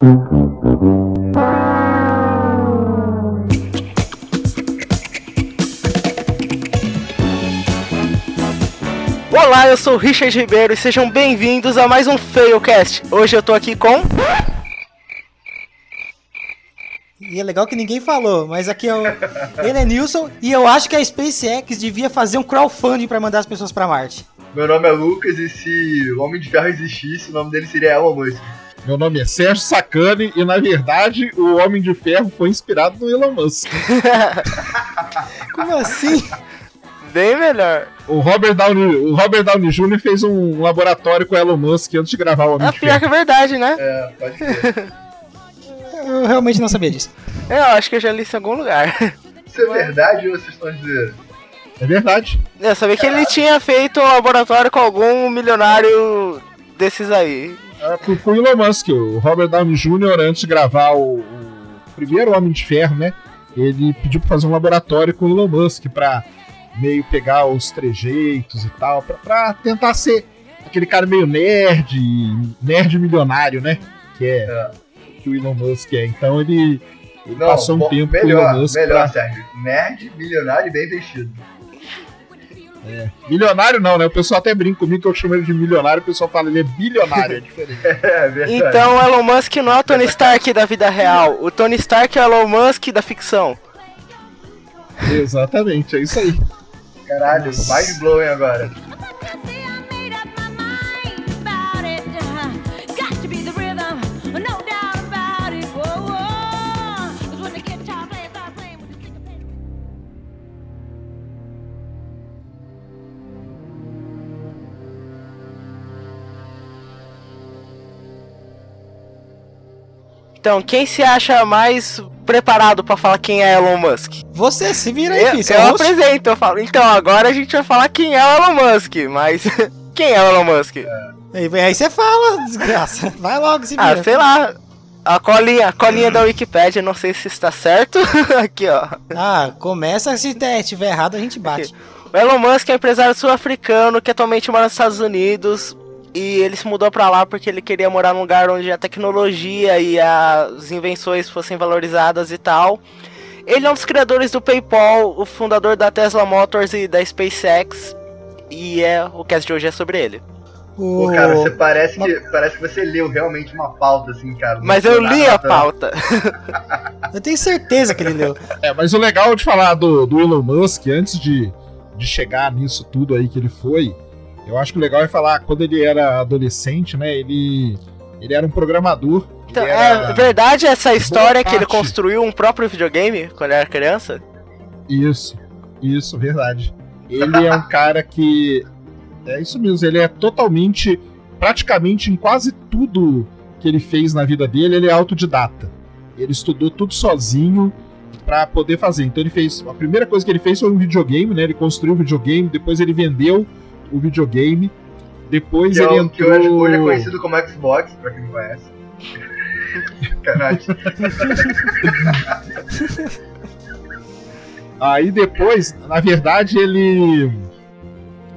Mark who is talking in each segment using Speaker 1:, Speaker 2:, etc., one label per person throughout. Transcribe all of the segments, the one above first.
Speaker 1: Olá, eu sou o Richard Ribeiro e sejam bem-vindos a mais um Failcast. Hoje eu tô aqui com.
Speaker 2: E é legal que ninguém falou, mas aqui é o... ele é Nilson e eu acho que a SpaceX devia fazer um crowdfunding para mandar as pessoas para Marte.
Speaker 3: Meu nome é Lucas e se o Homem de Ferro existisse, o nome dele seria Elon Musk.
Speaker 4: Meu nome é Sérgio Sacani e, na verdade, o Homem de Ferro foi inspirado no Elon Musk.
Speaker 2: Como assim?
Speaker 1: Bem melhor.
Speaker 4: O Robert Downey, o Robert Downey Jr. fez um laboratório com o Elon Musk antes de gravar o Homem
Speaker 1: É
Speaker 4: de
Speaker 1: pior
Speaker 4: Ferro.
Speaker 1: que é verdade, né?
Speaker 3: É, pode ser.
Speaker 2: Eu realmente não sabia disso.
Speaker 1: Eu acho que eu já li isso em algum lugar.
Speaker 3: Isso é verdade ou vocês estão dizendo?
Speaker 4: É verdade.
Speaker 1: Eu sabia que ele tinha feito um laboratório com algum milionário desses aí.
Speaker 4: É, com, o Elon Musk, o Robert Downey Jr., antes de gravar o, o primeiro Homem de Ferro, né? Ele pediu pra fazer um laboratório com o Elon Musk pra meio pegar os trejeitos e tal, pra, pra tentar ser aquele cara meio nerd, nerd milionário, né? Que é,
Speaker 3: É.
Speaker 4: que o Elon Musk é. Então ele, ele
Speaker 3: Não,
Speaker 4: passou um
Speaker 3: bom,
Speaker 4: tempo
Speaker 3: melhor,
Speaker 4: com o Elon Musk
Speaker 3: melhor,
Speaker 4: pra-
Speaker 3: Sérgio. Nerd, milionário e bem vestido.
Speaker 4: Milionário não, né? O pessoal até brinca comigo que eu chamo ele de milionário, o pessoal fala ele é bilionário, é diferente.
Speaker 3: É verdade.
Speaker 1: Então o Elon Musk não é o Tony Stark da vida real. O Tony Stark é o Elon Musk da ficção.
Speaker 4: Exatamente, é isso aí.
Speaker 3: Caralho, mind blowing agora.
Speaker 1: Então, quem se acha mais preparado pra falar quem é Elon Musk?
Speaker 2: Você se vira aí,
Speaker 1: Eu,
Speaker 2: filho.
Speaker 1: Eu
Speaker 2: é o host.
Speaker 1: apresento, eu falo. Então, agora a gente vai falar quem é o Elon Musk, mas quem é o Elon Musk?
Speaker 2: Aí, aí você fala, desgraça. Vai logo, se
Speaker 1: Ah,
Speaker 2: vira.
Speaker 1: sei lá. A colinha, a colinha da Wikipedia, não sei se está certo. Aqui, ó.
Speaker 2: Ah, começa, se tiver errado, a gente bate.
Speaker 1: O Elon Musk é um empresário sul-africano que atualmente mora nos Estados Unidos. E ele se mudou pra lá porque ele queria morar num lugar onde a tecnologia e as invenções fossem valorizadas e tal. Ele é um dos criadores do PayPal, o fundador da Tesla Motors e da SpaceX. E é o cast de hoje é sobre ele.
Speaker 2: O...
Speaker 3: Pô, cara, você parece
Speaker 2: uma-
Speaker 3: que, parece que você leu realmente uma pauta, assim, cara.
Speaker 1: Mas eu li
Speaker 3: nada.
Speaker 1: a pauta.
Speaker 2: Eu tenho certeza que ele leu.
Speaker 4: É, mas o legal de falar do, do Elon Musk, antes de, de chegar nisso tudo aí que ele foi, eu acho que o legal é falar, quando ele era adolescente, né, ele, ele era um programador.
Speaker 1: Então, é verdade essa história que ele construiu um próprio videogame quando era criança?
Speaker 4: Isso, isso, verdade. Ele é um cara que. É isso mesmo, ele é totalmente. Praticamente em quase tudo que ele fez na vida dele, ele é autodidata. Ele estudou tudo sozinho pra poder fazer. Então ele fez. A primeira coisa que ele fez foi um videogame, né? Ele construiu o videogame, depois ele vendeu o videogame. Depois
Speaker 3: Que, é
Speaker 4: ele
Speaker 3: que
Speaker 4: entrou.
Speaker 3: hoje, hoje é conhecido como Xbox, pra quem não conhece. Caralho.
Speaker 4: Aí depois, na verdade, ele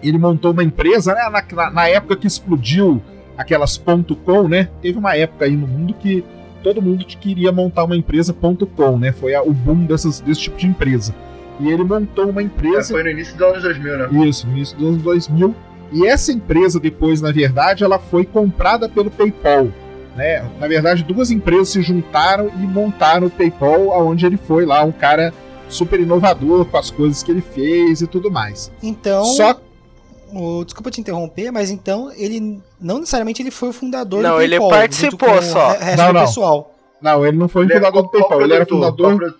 Speaker 4: ele montou uma empresa, né? Na, na- na época que explodiu aquelas ponto .com, né? Teve uma época aí no mundo que todo mundo queria montar uma empresa ponto .com, né? Foi a- o boom dessas, desse tipo de empresa. E ele montou uma
Speaker 3: É,
Speaker 4: empresa,
Speaker 3: foi no início dos anos 2000, né?
Speaker 4: isso, no início dos anos 2000. E essa empresa depois, na verdade, ela foi comprada pelo PayPal. Né? Na verdade, duas empresas se juntaram e montaram o PayPal, aonde ele foi lá, um cara super inovador com as coisas que ele fez e tudo mais.
Speaker 2: Então,
Speaker 4: Só
Speaker 2: o- desculpa te interromper, mas então ele não necessariamente ele foi o fundador
Speaker 1: Não,
Speaker 2: do
Speaker 1: ele
Speaker 2: PayPal,
Speaker 1: participou
Speaker 2: junto com
Speaker 1: só.
Speaker 4: Não,
Speaker 2: do
Speaker 4: não.
Speaker 2: pessoal.
Speaker 4: não, ele não foi o
Speaker 3: Ele é-
Speaker 4: fundador do
Speaker 3: qual
Speaker 4: PayPal, ele era fundador?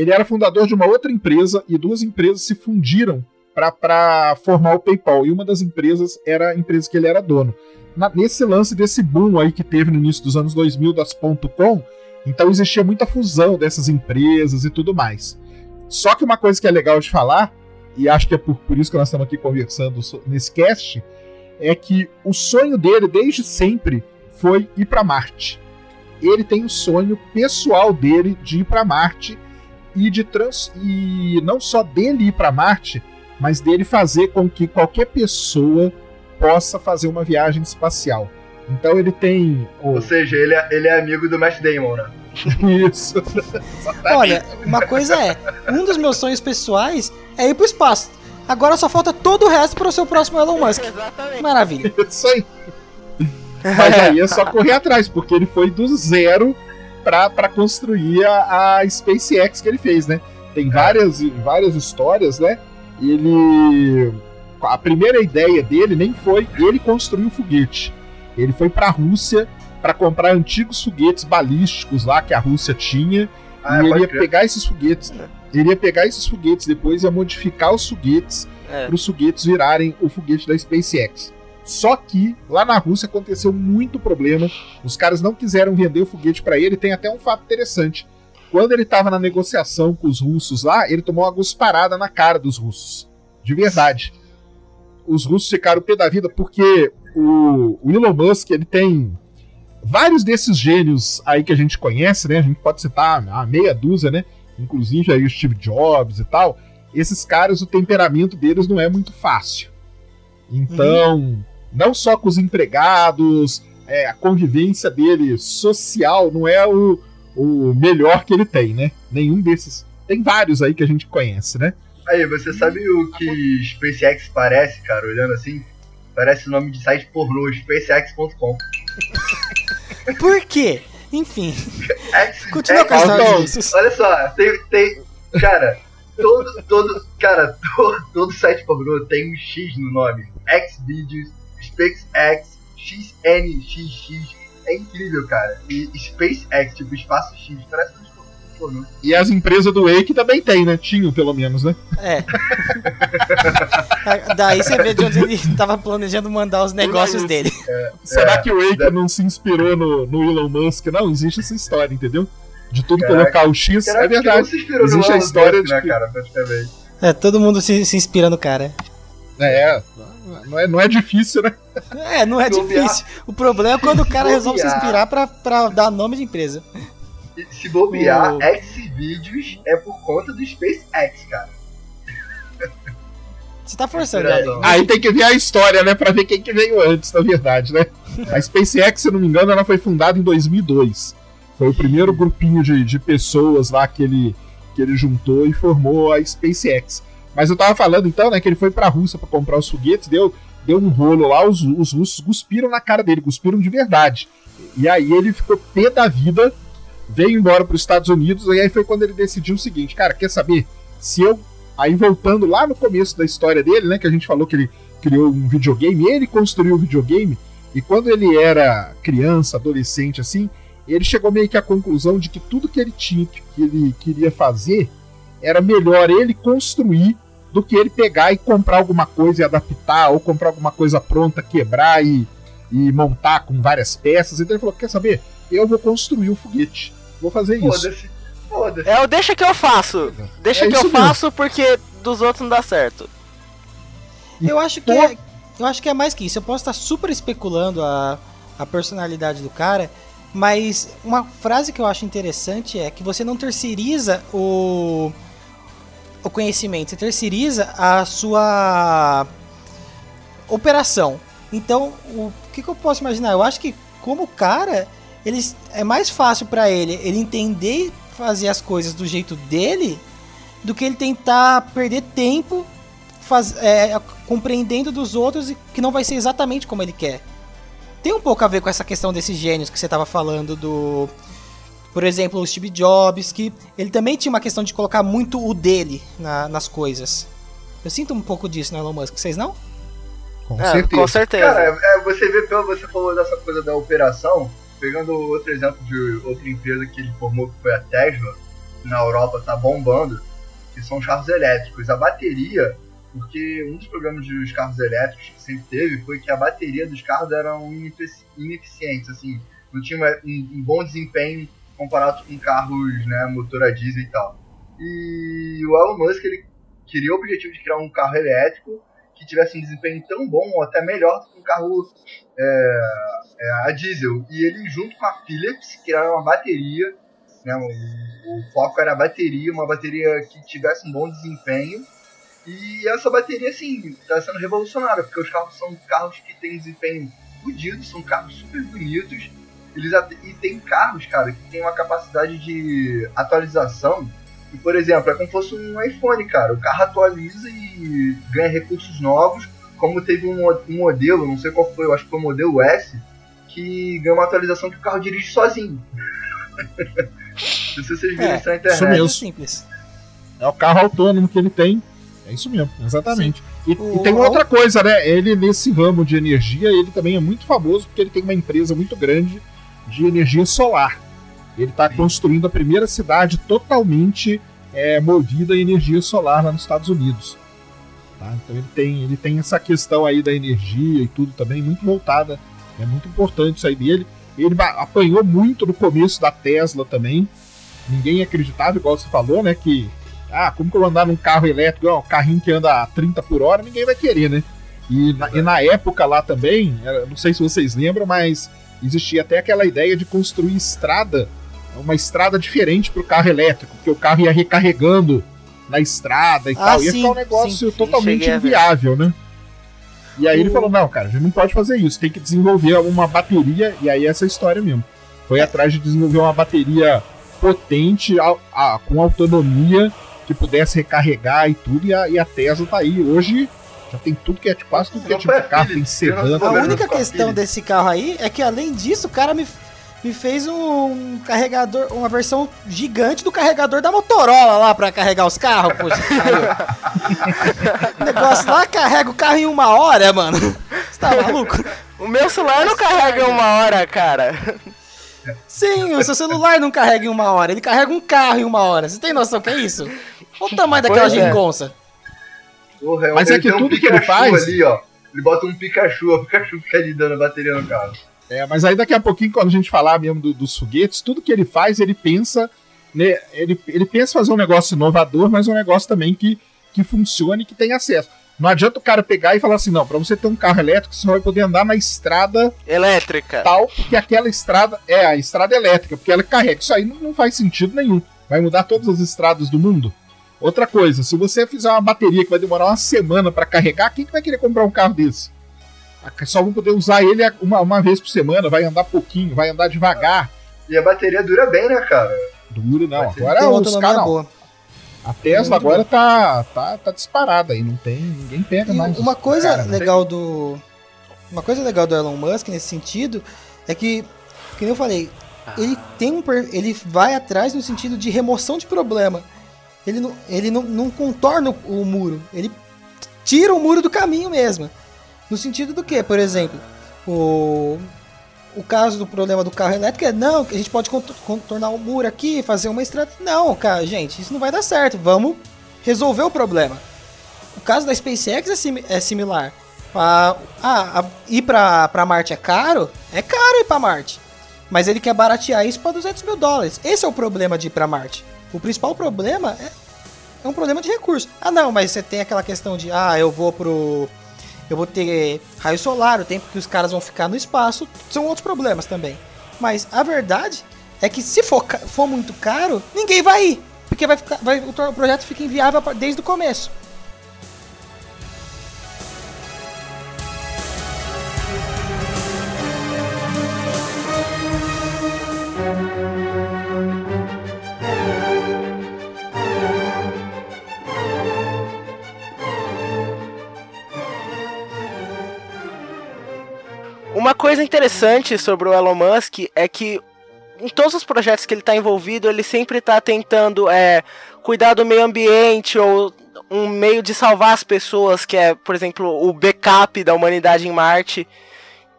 Speaker 4: Ele era fundador de uma outra empresa e duas empresas se fundiram para formar o PayPal. E uma das empresas era a empresa que ele era dono. Na- nesse lance desse boom aí que teve no início dos anos 2000 das .com, então existia muita fusão dessas empresas e tudo mais. Só que uma coisa que é legal de falar, e acho que é por, por isso que nós estamos aqui conversando nesse cast, é que o sonho dele desde sempre foi ir para Marte. Ele tem o sonho pessoal dele de ir para Marte e de trans e não só dele ir para Marte, mas dele fazer com que qualquer pessoa possa fazer uma viagem espacial. Então ele tem. o-
Speaker 3: Ou seja, ele é, ele é amigo do Matt Damon, né?
Speaker 4: Isso.
Speaker 2: Olha, uma coisa é, um dos meus sonhos pessoais é ir pro espaço. Agora só falta todo o resto para o seu próximo Elon Musk.
Speaker 1: Exatamente.
Speaker 2: Maravilha.
Speaker 4: Isso aí. Mas aí é só correr atrás, porque ele foi do zero pra construir a, a SpaceX que ele fez, né? Tem várias, várias histórias, né? Ele. A primeira ideia dele nem foi ele construir o foguete. Ele foi pra Rússia pra comprar antigos foguetes balísticos lá que a Rússia tinha.
Speaker 3: Ah,
Speaker 4: e ele ia pegar esses foguetes. Ele ia pegar esses foguetes depois, ia modificar os foguetes
Speaker 1: É.
Speaker 4: para os foguetes virarem o foguete da SpaceX. Só que lá na Rússia aconteceu muito problema. Os caras não quiseram vender o foguete para ele. Tem até um fato interessante. Quando ele estava na negociação com os russos lá, ele tomou uma gusparada na cara dos russos. De verdade. Os russos ficaram pé da vida porque o, o Elon Musk ele tem vários desses gênios aí que a gente conhece, né? A gente pode citar a meia dúzia, né? Inclusive aí o Steve Jobs e tal esses caras, o temperamento deles não é muito fácil. Então, não só com os empregados, é, a convivência dele social não é o, o melhor que ele tem, né? Nenhum desses. Tem vários aí que a gente conhece, né?
Speaker 3: Aí, você sabe o que SpaceX parece, cara, olhando assim? Parece o nome de site pornô, spacex.com.
Speaker 2: Por quê? Enfim,
Speaker 3: X-
Speaker 2: continua
Speaker 3: X-
Speaker 2: com as
Speaker 4: Faltam-
Speaker 2: notícias.
Speaker 3: Olha só, tem, tem. Cara, todo, todo. Cara, todo, todo site pornô tem um X no nome. Xvideos, SpaceX, XNXX. É incrível, cara. E SpaceX, tipo, espaço X, parece um pornô.
Speaker 4: E as empresas do Wake também tem, né? Tinham, pelo menos, né?
Speaker 2: É. Daí você vê de onde ele tava planejando mandar os negócios dele.
Speaker 4: Será
Speaker 3: É,
Speaker 4: que o Wake
Speaker 3: deve-
Speaker 4: não se inspirou no, no Elon Musk? Não, existe essa história, entendeu? De tudo
Speaker 3: Caraca.
Speaker 4: colocar o X,
Speaker 3: Caraca,
Speaker 4: é
Speaker 3: que
Speaker 4: verdade.
Speaker 3: se inspirou no
Speaker 4: Existe a história
Speaker 3: Musk,
Speaker 4: de
Speaker 3: né,
Speaker 4: que-
Speaker 3: cara, praticamente.
Speaker 2: É, todo mundo se, se inspira no cara.
Speaker 4: É, não é, não é difícil, né?
Speaker 2: É, não é
Speaker 3: bobear-
Speaker 2: difícil. O problema é quando o cara resolve se inspirar pra, pra dar nome de empresa.
Speaker 3: E se bobear,
Speaker 2: O-
Speaker 3: Xvideos é por conta do SpaceX, cara.
Speaker 2: Você tá forçando,
Speaker 3: É,
Speaker 2: amigo.
Speaker 4: Aí tem que ver a história, né? Pra ver quem que veio antes, na verdade, né? A SpaceX, se eu não me engano, ela foi fundada em 2002. Foi o primeiro grupinho de, de pessoas lá que ele, que ele juntou e formou a SpaceX. Mas eu tava falando então, né, que ele foi pra Rússia pra comprar os foguetes, deu, deu um rolo lá, os, os russos cuspiram na cara dele, cuspiram de verdade. E aí ele ficou pé da vida, veio embora pros Estados Unidos, e aí foi quando ele decidiu o seguinte, cara, quer saber? Se eu Aí voltando lá no começo da história dele, né, que a gente falou que ele criou um videogame, ele construiu o videogame, e quando ele era criança, adolescente assim, ele chegou meio que à conclusão de que tudo que ele tinha, que ele queria fazer, era melhor ele construir do que ele pegar e comprar alguma coisa e adaptar, ou comprar alguma coisa pronta, quebrar e, e montar com várias peças. Então ele falou: quer saber? Eu vou construir o foguete. Vou fazer isso.
Speaker 3: Foda-se.
Speaker 1: É o deixa que eu faço. Deixa
Speaker 4: É
Speaker 1: que eu
Speaker 4: mesmo.
Speaker 1: faço porque dos outros não dá certo.
Speaker 2: Eu acho que é, eu acho que é mais que isso. Eu posso estar super especulando a, a personalidade do cara, mas uma frase que eu acho interessante é que você não terceiriza o o conhecimento, você terceiriza a sua operação. Então, o que, que eu posso imaginar? Eu acho que como cara, ele é mais fácil pra ele ele entender fazer as coisas do jeito dele do que ele tentar perder tempo faz, é, compreendendo dos outros e que não vai ser exatamente como ele quer. Tem um pouco a ver com essa questão desses gênios que você estava falando do. Por exemplo, o Steve Jobs, que ele também tinha uma questão de colocar muito o dele na- nas coisas. Eu sinto um pouco disso no Elon Musk, vocês não?
Speaker 4: Com
Speaker 1: É,
Speaker 4: certeza.
Speaker 1: com certeza.
Speaker 3: Cara, é, você vê pelo você falou dessa coisa da operação, pegando outro exemplo de outra empresa que ele formou, que foi a Tesla, que na Europa tá bombando, que são os carros elétricos. A bateria, porque um dos problemas dos carros elétricos que sempre teve foi que a bateria dos carros eram inefici- ineficientes, assim, não tinha um, um bom desempenho comparado com carros, né, motor a diesel e tal. E o Elon Musk, ele queria o objetivo de criar um carro elétrico que tivesse um desempenho tão bom ou até melhor do que um carro é, é, a diesel. E ele, junto com a Philips, criaram uma bateria. Né, o, o foco era a bateria, uma bateria que tivesse um bom desempenho. E essa bateria, assim, está sendo revolucionária, porque os carros são carros que têm desempenho fodidos, são carros super bonitos. Eles e tem carros, cara, que tem uma capacidade de atualização. E, por exemplo, é como se fosse um iPhone, cara. O carro atualiza e ganha recursos novos. Como teve um, um modelo, não sei qual foi, eu acho que foi o modelo S, que ganhou uma atualização que o carro dirige sozinho. não sei se vocês viram
Speaker 4: É,
Speaker 3: isso na internet.
Speaker 4: isso mesmo.
Speaker 2: É simples.
Speaker 4: É o carro autônomo que ele tem. É isso mesmo, exatamente. E,
Speaker 2: O-
Speaker 4: e tem uma outra coisa, né? Ele, nesse ramo de energia, ele também é muito famoso porque ele tem uma empresa muito grande de energia solar. Ele está construindo a primeira cidade totalmente é, movida a energia solar lá nos Estados Unidos. tá? Então ele tem, ele tem essa questão aí da energia e tudo também muito voltada. É muito importante isso aí dele. Ele apanhou muito no começo da Tesla também. Ninguém acreditava, igual você falou, né? Que ah, como que eu vou andar num carro elétrico, um carrinho que anda a 30 por hora, ninguém vai querer, né? E na, e na época lá também, não sei se vocês lembram, mas existia até aquela ideia de construir estrada, uma estrada diferente para o carro elétrico, porque o carro ia recarregando na estrada e
Speaker 2: Ah,
Speaker 4: tal. Ia
Speaker 2: sim,
Speaker 4: ficar um negócio
Speaker 2: sim, sim,
Speaker 4: totalmente inviável, né? E aí ele
Speaker 2: O-
Speaker 4: falou: não, cara, a gente não pode fazer isso, tem que desenvolver uma bateria, e aí essa é história mesmo. Foi atrás de desenvolver uma bateria potente, a- a- com autonomia, que pudesse recarregar e tudo, e a, e a Tesla tá aí. Hoje já tem tudo que é quase tudo que é tipo de carro, tem sedã.
Speaker 2: A
Speaker 3: Problema
Speaker 2: única questão desse carro aí é que além disso, o cara me, me fez um carregador, uma versão gigante do carregador da Motorola lá pra carregar os carros, poxa. o negócio lá carrega o carro em uma hora, mano. Você tá maluco?
Speaker 1: O meu celular não carrega em uma hora, cara.
Speaker 2: Sim, o seu celular não carrega em uma hora, ele carrega um carro em uma hora. Você tem noção que é isso? Olha o tamanho daquela
Speaker 1: Pois é.
Speaker 3: Porra,
Speaker 4: Mas
Speaker 3: ele
Speaker 4: é que
Speaker 3: tem um
Speaker 4: tudo que ele faz-
Speaker 3: ali, ó. Ele bota um Pikachu, o Pikachu fica ali dando bateria no carro.
Speaker 4: É, mas aí daqui a pouquinho, quando a gente falar mesmo do- dos foguetes, tudo que ele faz, ele pensa, né, ele, ele pensa fazer um negócio inovador, mas um negócio também que, que funcione e que tenha acesso. Não adianta o cara pegar e falar assim, não, pra você ter um carro elétrico, você vai poder andar na estrada
Speaker 1: Elétrica.
Speaker 4: tal, que aquela estrada é a estrada elétrica, porque ela carrega. Isso aí não, não faz sentido nenhum. Vai mudar todas as estradas do mundo. Outra coisa, se você fizer uma bateria que vai demorar uma semana pra carregar, quem que vai querer comprar um carro desse? Só vão poder usar ele uma, uma vez por semana, vai andar pouquinho, vai andar devagar.
Speaker 3: E a bateria dura bem, né, cara?
Speaker 4: Duro não. Agora
Speaker 2: tem
Speaker 4: os caras. A Tesla agora tá, tá, tá disparada aí, não tem. Ninguém pega
Speaker 2: E
Speaker 4: mais.
Speaker 2: uma coisa
Speaker 4: cara, né?
Speaker 2: legal do. Uma coisa legal do Elon Musk nesse sentido é que, que nem eu falei, ele tem um. per- Ele vai atrás no sentido de remoção de problema. Ele não, ele não, não contorna o, o muro. Ele tira o muro do caminho mesmo. No sentido do que, por exemplo, o. O caso do problema do carro elétrico é não, a gente pode contor- contornar o muro aqui, fazer uma estrada. Não, cara, gente, isso não vai dar certo. Vamos resolver o problema. O caso da SpaceX é, simi- é similar. Ah, a- ir pra Marte é caro? É caro ir pra Marte. Mas ele quer baratear isso pra 200 mil dólares. Esse é o problema de ir pra Marte. O principal problema é, é um problema de recurso. Ah, não, mas você tem aquela questão de, ah, eu vou pro. Eu vou ter raio solar, o tempo que os caras vão ficar no espaço, são outros problemas também. Mas a verdade é que se for, for muito caro, ninguém vai ir. Porque vai ficar, vai, o projeto fica inviável desde o começo.
Speaker 1: Uma coisa interessante sobre o Elon Musk é que em todos os projetos que ele está envolvido, ele sempre está tentando é, cuidar do meio ambiente ou um meio de salvar as pessoas, que é, por exemplo, o backup da humanidade em Marte.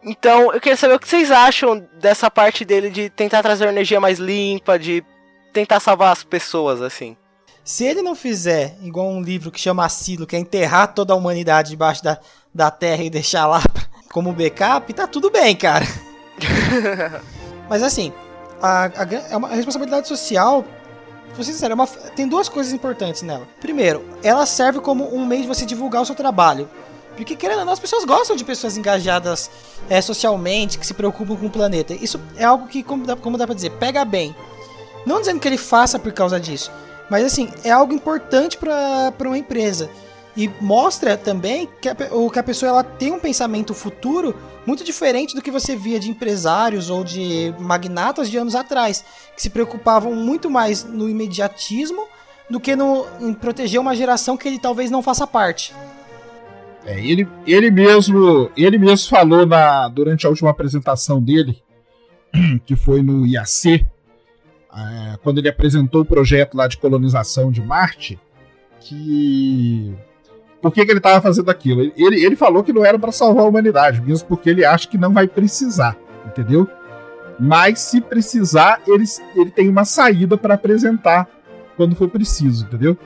Speaker 1: Então, eu queria saber o que vocês acham dessa parte dele de tentar trazer energia mais limpa, de tentar salvar as pessoas, assim.
Speaker 2: Se ele não fizer igual um livro que chama Asilo, que é enterrar toda a humanidade debaixo da, da terra e deixar lá como backup, tá tudo bem, cara. Mas assim, a, a é uma responsabilidade social. Vou ser sincero, é uma- tem duas coisas importantes nela. Primeiro, ela serve como um meio de você divulgar o seu trabalho. Porque, querendo ou não, as pessoas gostam de pessoas engajadas é, socialmente, que se preocupam com o planeta. Isso é algo que, como dá, como dá pra dizer, pega bem. Não dizendo que ele faça por causa disso, mas assim, é algo importante para uma empresa. E mostra também que a, que a pessoa ela tem um pensamento futuro muito diferente do que você via de empresários ou de magnatas de anos atrás, que se preocupavam muito mais no imediatismo do que no, em proteger uma geração que ele talvez não faça parte.
Speaker 4: É, ele, ele mesmo ele mesmo falou na, durante a última apresentação dele, que foi no IAC, é, quando ele apresentou o projeto lá de colonização de Marte, que por que, que ele estava fazendo aquilo? Ele, ele falou que não era para salvar a humanidade, mesmo porque ele acha que não vai precisar, entendeu? Mas se precisar, ele, ele tem uma saída para apresentar quando for preciso, entendeu?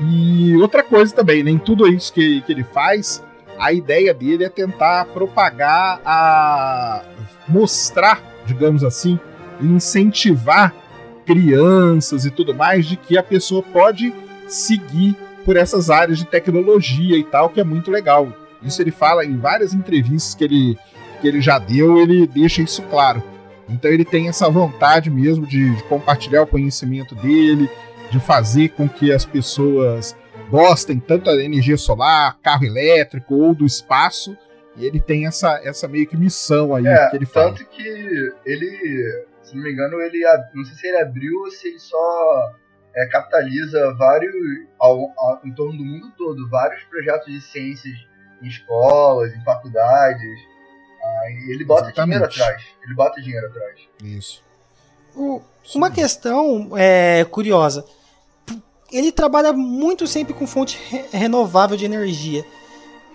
Speaker 4: E outra coisa também, nem tudo isso que, que ele faz, a ideia dele é tentar propagar a. mostrar, digamos assim, incentivar crianças e tudo mais de que a pessoa pode seguir por essas áreas de tecnologia e tal, que é muito legal. Isso ele fala em várias entrevistas que ele, que ele já deu, ele deixa isso claro. Então ele tem essa vontade mesmo de, de compartilhar o conhecimento dele, de fazer com que as pessoas gostem tanto da energia solar, carro elétrico ou do espaço. E ele tem essa, essa meio que missão aí
Speaker 3: é,
Speaker 4: que ele fala.
Speaker 3: Tanto que ele, se não me engano, ele não sei se ele abriu ou se ele só é, capitaliza vários, ao, ao, em torno do mundo todo, vários projetos de ciências em escolas, em faculdades. Ah, ele bota Exatamente. dinheiro atrás. Ele bota dinheiro atrás.
Speaker 4: Isso.
Speaker 2: O, uma questão é, curiosa ele trabalha muito sempre com fonte re renovável de energia.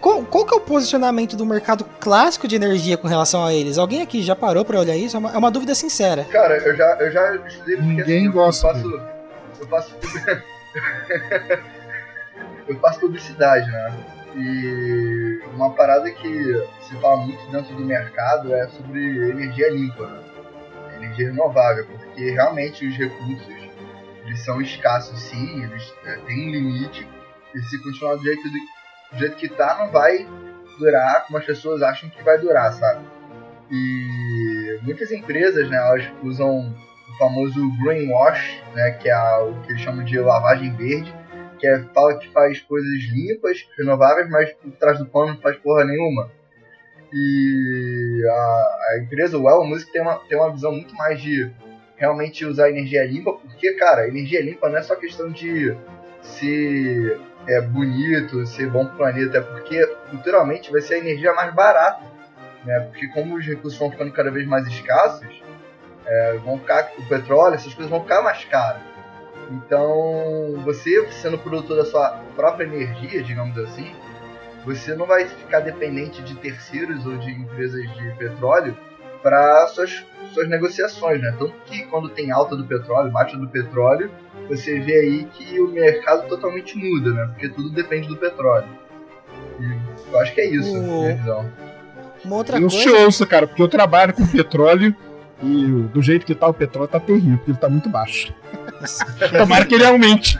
Speaker 2: Qual, qual, que é o posicionamento do mercado clássico de energia com relação a eles? Alguém aqui já parou para olhar isso? É uma, é uma, dúvida sincera.
Speaker 3: Cara, eu já, eu já estudei
Speaker 4: porque Ninguém assim, gosta.
Speaker 3: Eu faço, eu faço, eu faço publicidade, né? E uma parada que se fala muito dentro do mercado é sobre energia limpa, né? energia renovável, porque realmente os recursos eles são escassos sim, eles é, têm um limite, e se continuar do jeito, do jeito que tá, não vai durar como as pessoas acham que vai durar, sabe? E muitas empresas, né, elas usam famoso greenwash, né, que é o que eles chamam de lavagem verde, que é, fala que faz coisas limpas, renováveis, mas por trás do pano não faz porra nenhuma. E a, a empresa, Well Music, tem uma, tem uma visão muito mais de realmente usar energia limpa, porque, cara, energia limpa não é só questão de ser é, bonito, ser bom pro planeta, é porque, futuramente, vai ser a energia mais barata, né? Porque como os recursos vão ficando cada vez mais escassos, é, vão ficar, o petróleo, essas coisas vão ficar mais caras. Então, você sendo produtor da sua própria energia, digamos assim, você não vai ficar dependente de terceiros ou de empresas de petróleo para suas, suas negociações, né? Tanto que quando tem alta do petróleo, baixa do petróleo, você vê aí que o mercado totalmente muda, né? Porque tudo depende do petróleo. E eu acho que é isso, o... minha visão.
Speaker 2: Uma outra
Speaker 4: eu
Speaker 2: coisa...
Speaker 4: ouço, cara, porque eu trabalho com petróleo e do jeito que tá o petróleo tá terrível, porque ele tá muito baixo. Tomara que ele aumente.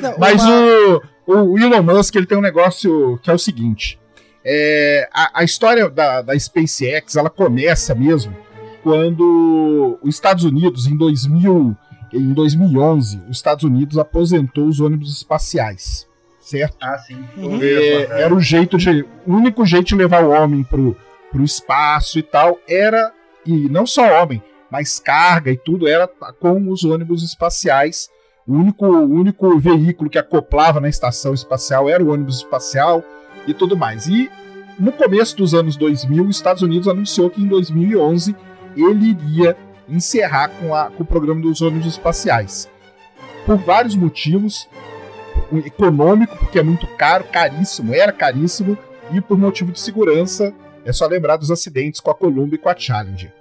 Speaker 4: Não, Mas uma... o, o Elon Musk ele tem um negócio que é o seguinte: é, a, a, história da, da SpaceX ela começa mesmo quando os Estados Unidos, em, 2000, em 2011, os Estados Unidos aposentou os ônibus espaciais, certo?
Speaker 3: Ah, sim.
Speaker 4: Uhum. É, era o jeito de, o único jeito de levar o homem pro, pro espaço e tal era e não só homem, mas carga e tudo era com os ônibus espaciais. O único, o único veículo que acoplava na estação espacial era o ônibus espacial e tudo mais. E no começo dos anos 2000, os Estados Unidos anunciou que em 2011 ele iria encerrar com, a, com o programa dos ônibus espaciais. Por vários motivos. Econômico, porque é muito caro, caríssimo, era caríssimo, e por motivo de segurança, é só lembrar dos acidentes com a Columbia e com a Challenger.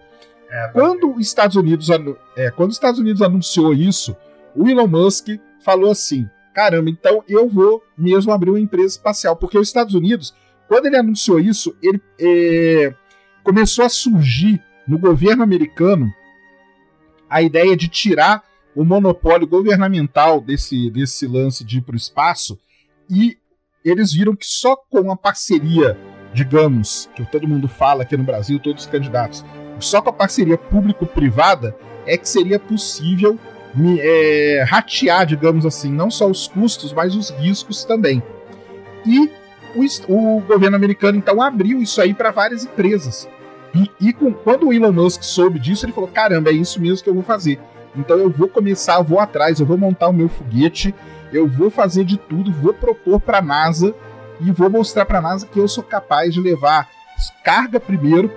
Speaker 4: É, quando, os Estados Unidos, é, quando os Estados Unidos anunciou isso, o Elon Musk falou assim: caramba, então eu vou mesmo abrir uma empresa espacial. Porque os Estados Unidos, quando ele anunciou isso, ele é, começou a surgir no governo americano a ideia de tirar o monopólio governamental desse, desse lance de ir para o espaço e eles viram que só com a parceria, digamos, que todo mundo fala aqui no Brasil, todos os candidatos, só com a parceria público-privada é que seria possível é, ratear, digamos assim, não só os custos, mas os riscos também. E o, o governo americano então abriu isso aí para várias empresas. E, e com, quando o Elon Musk soube disso, ele falou: caramba, é isso mesmo que eu vou fazer. Então eu vou começar, eu vou atrás, eu vou montar o meu foguete, eu vou fazer de tudo, vou propor para a NASA e vou mostrar para a NASA que eu sou capaz de levar carga primeiro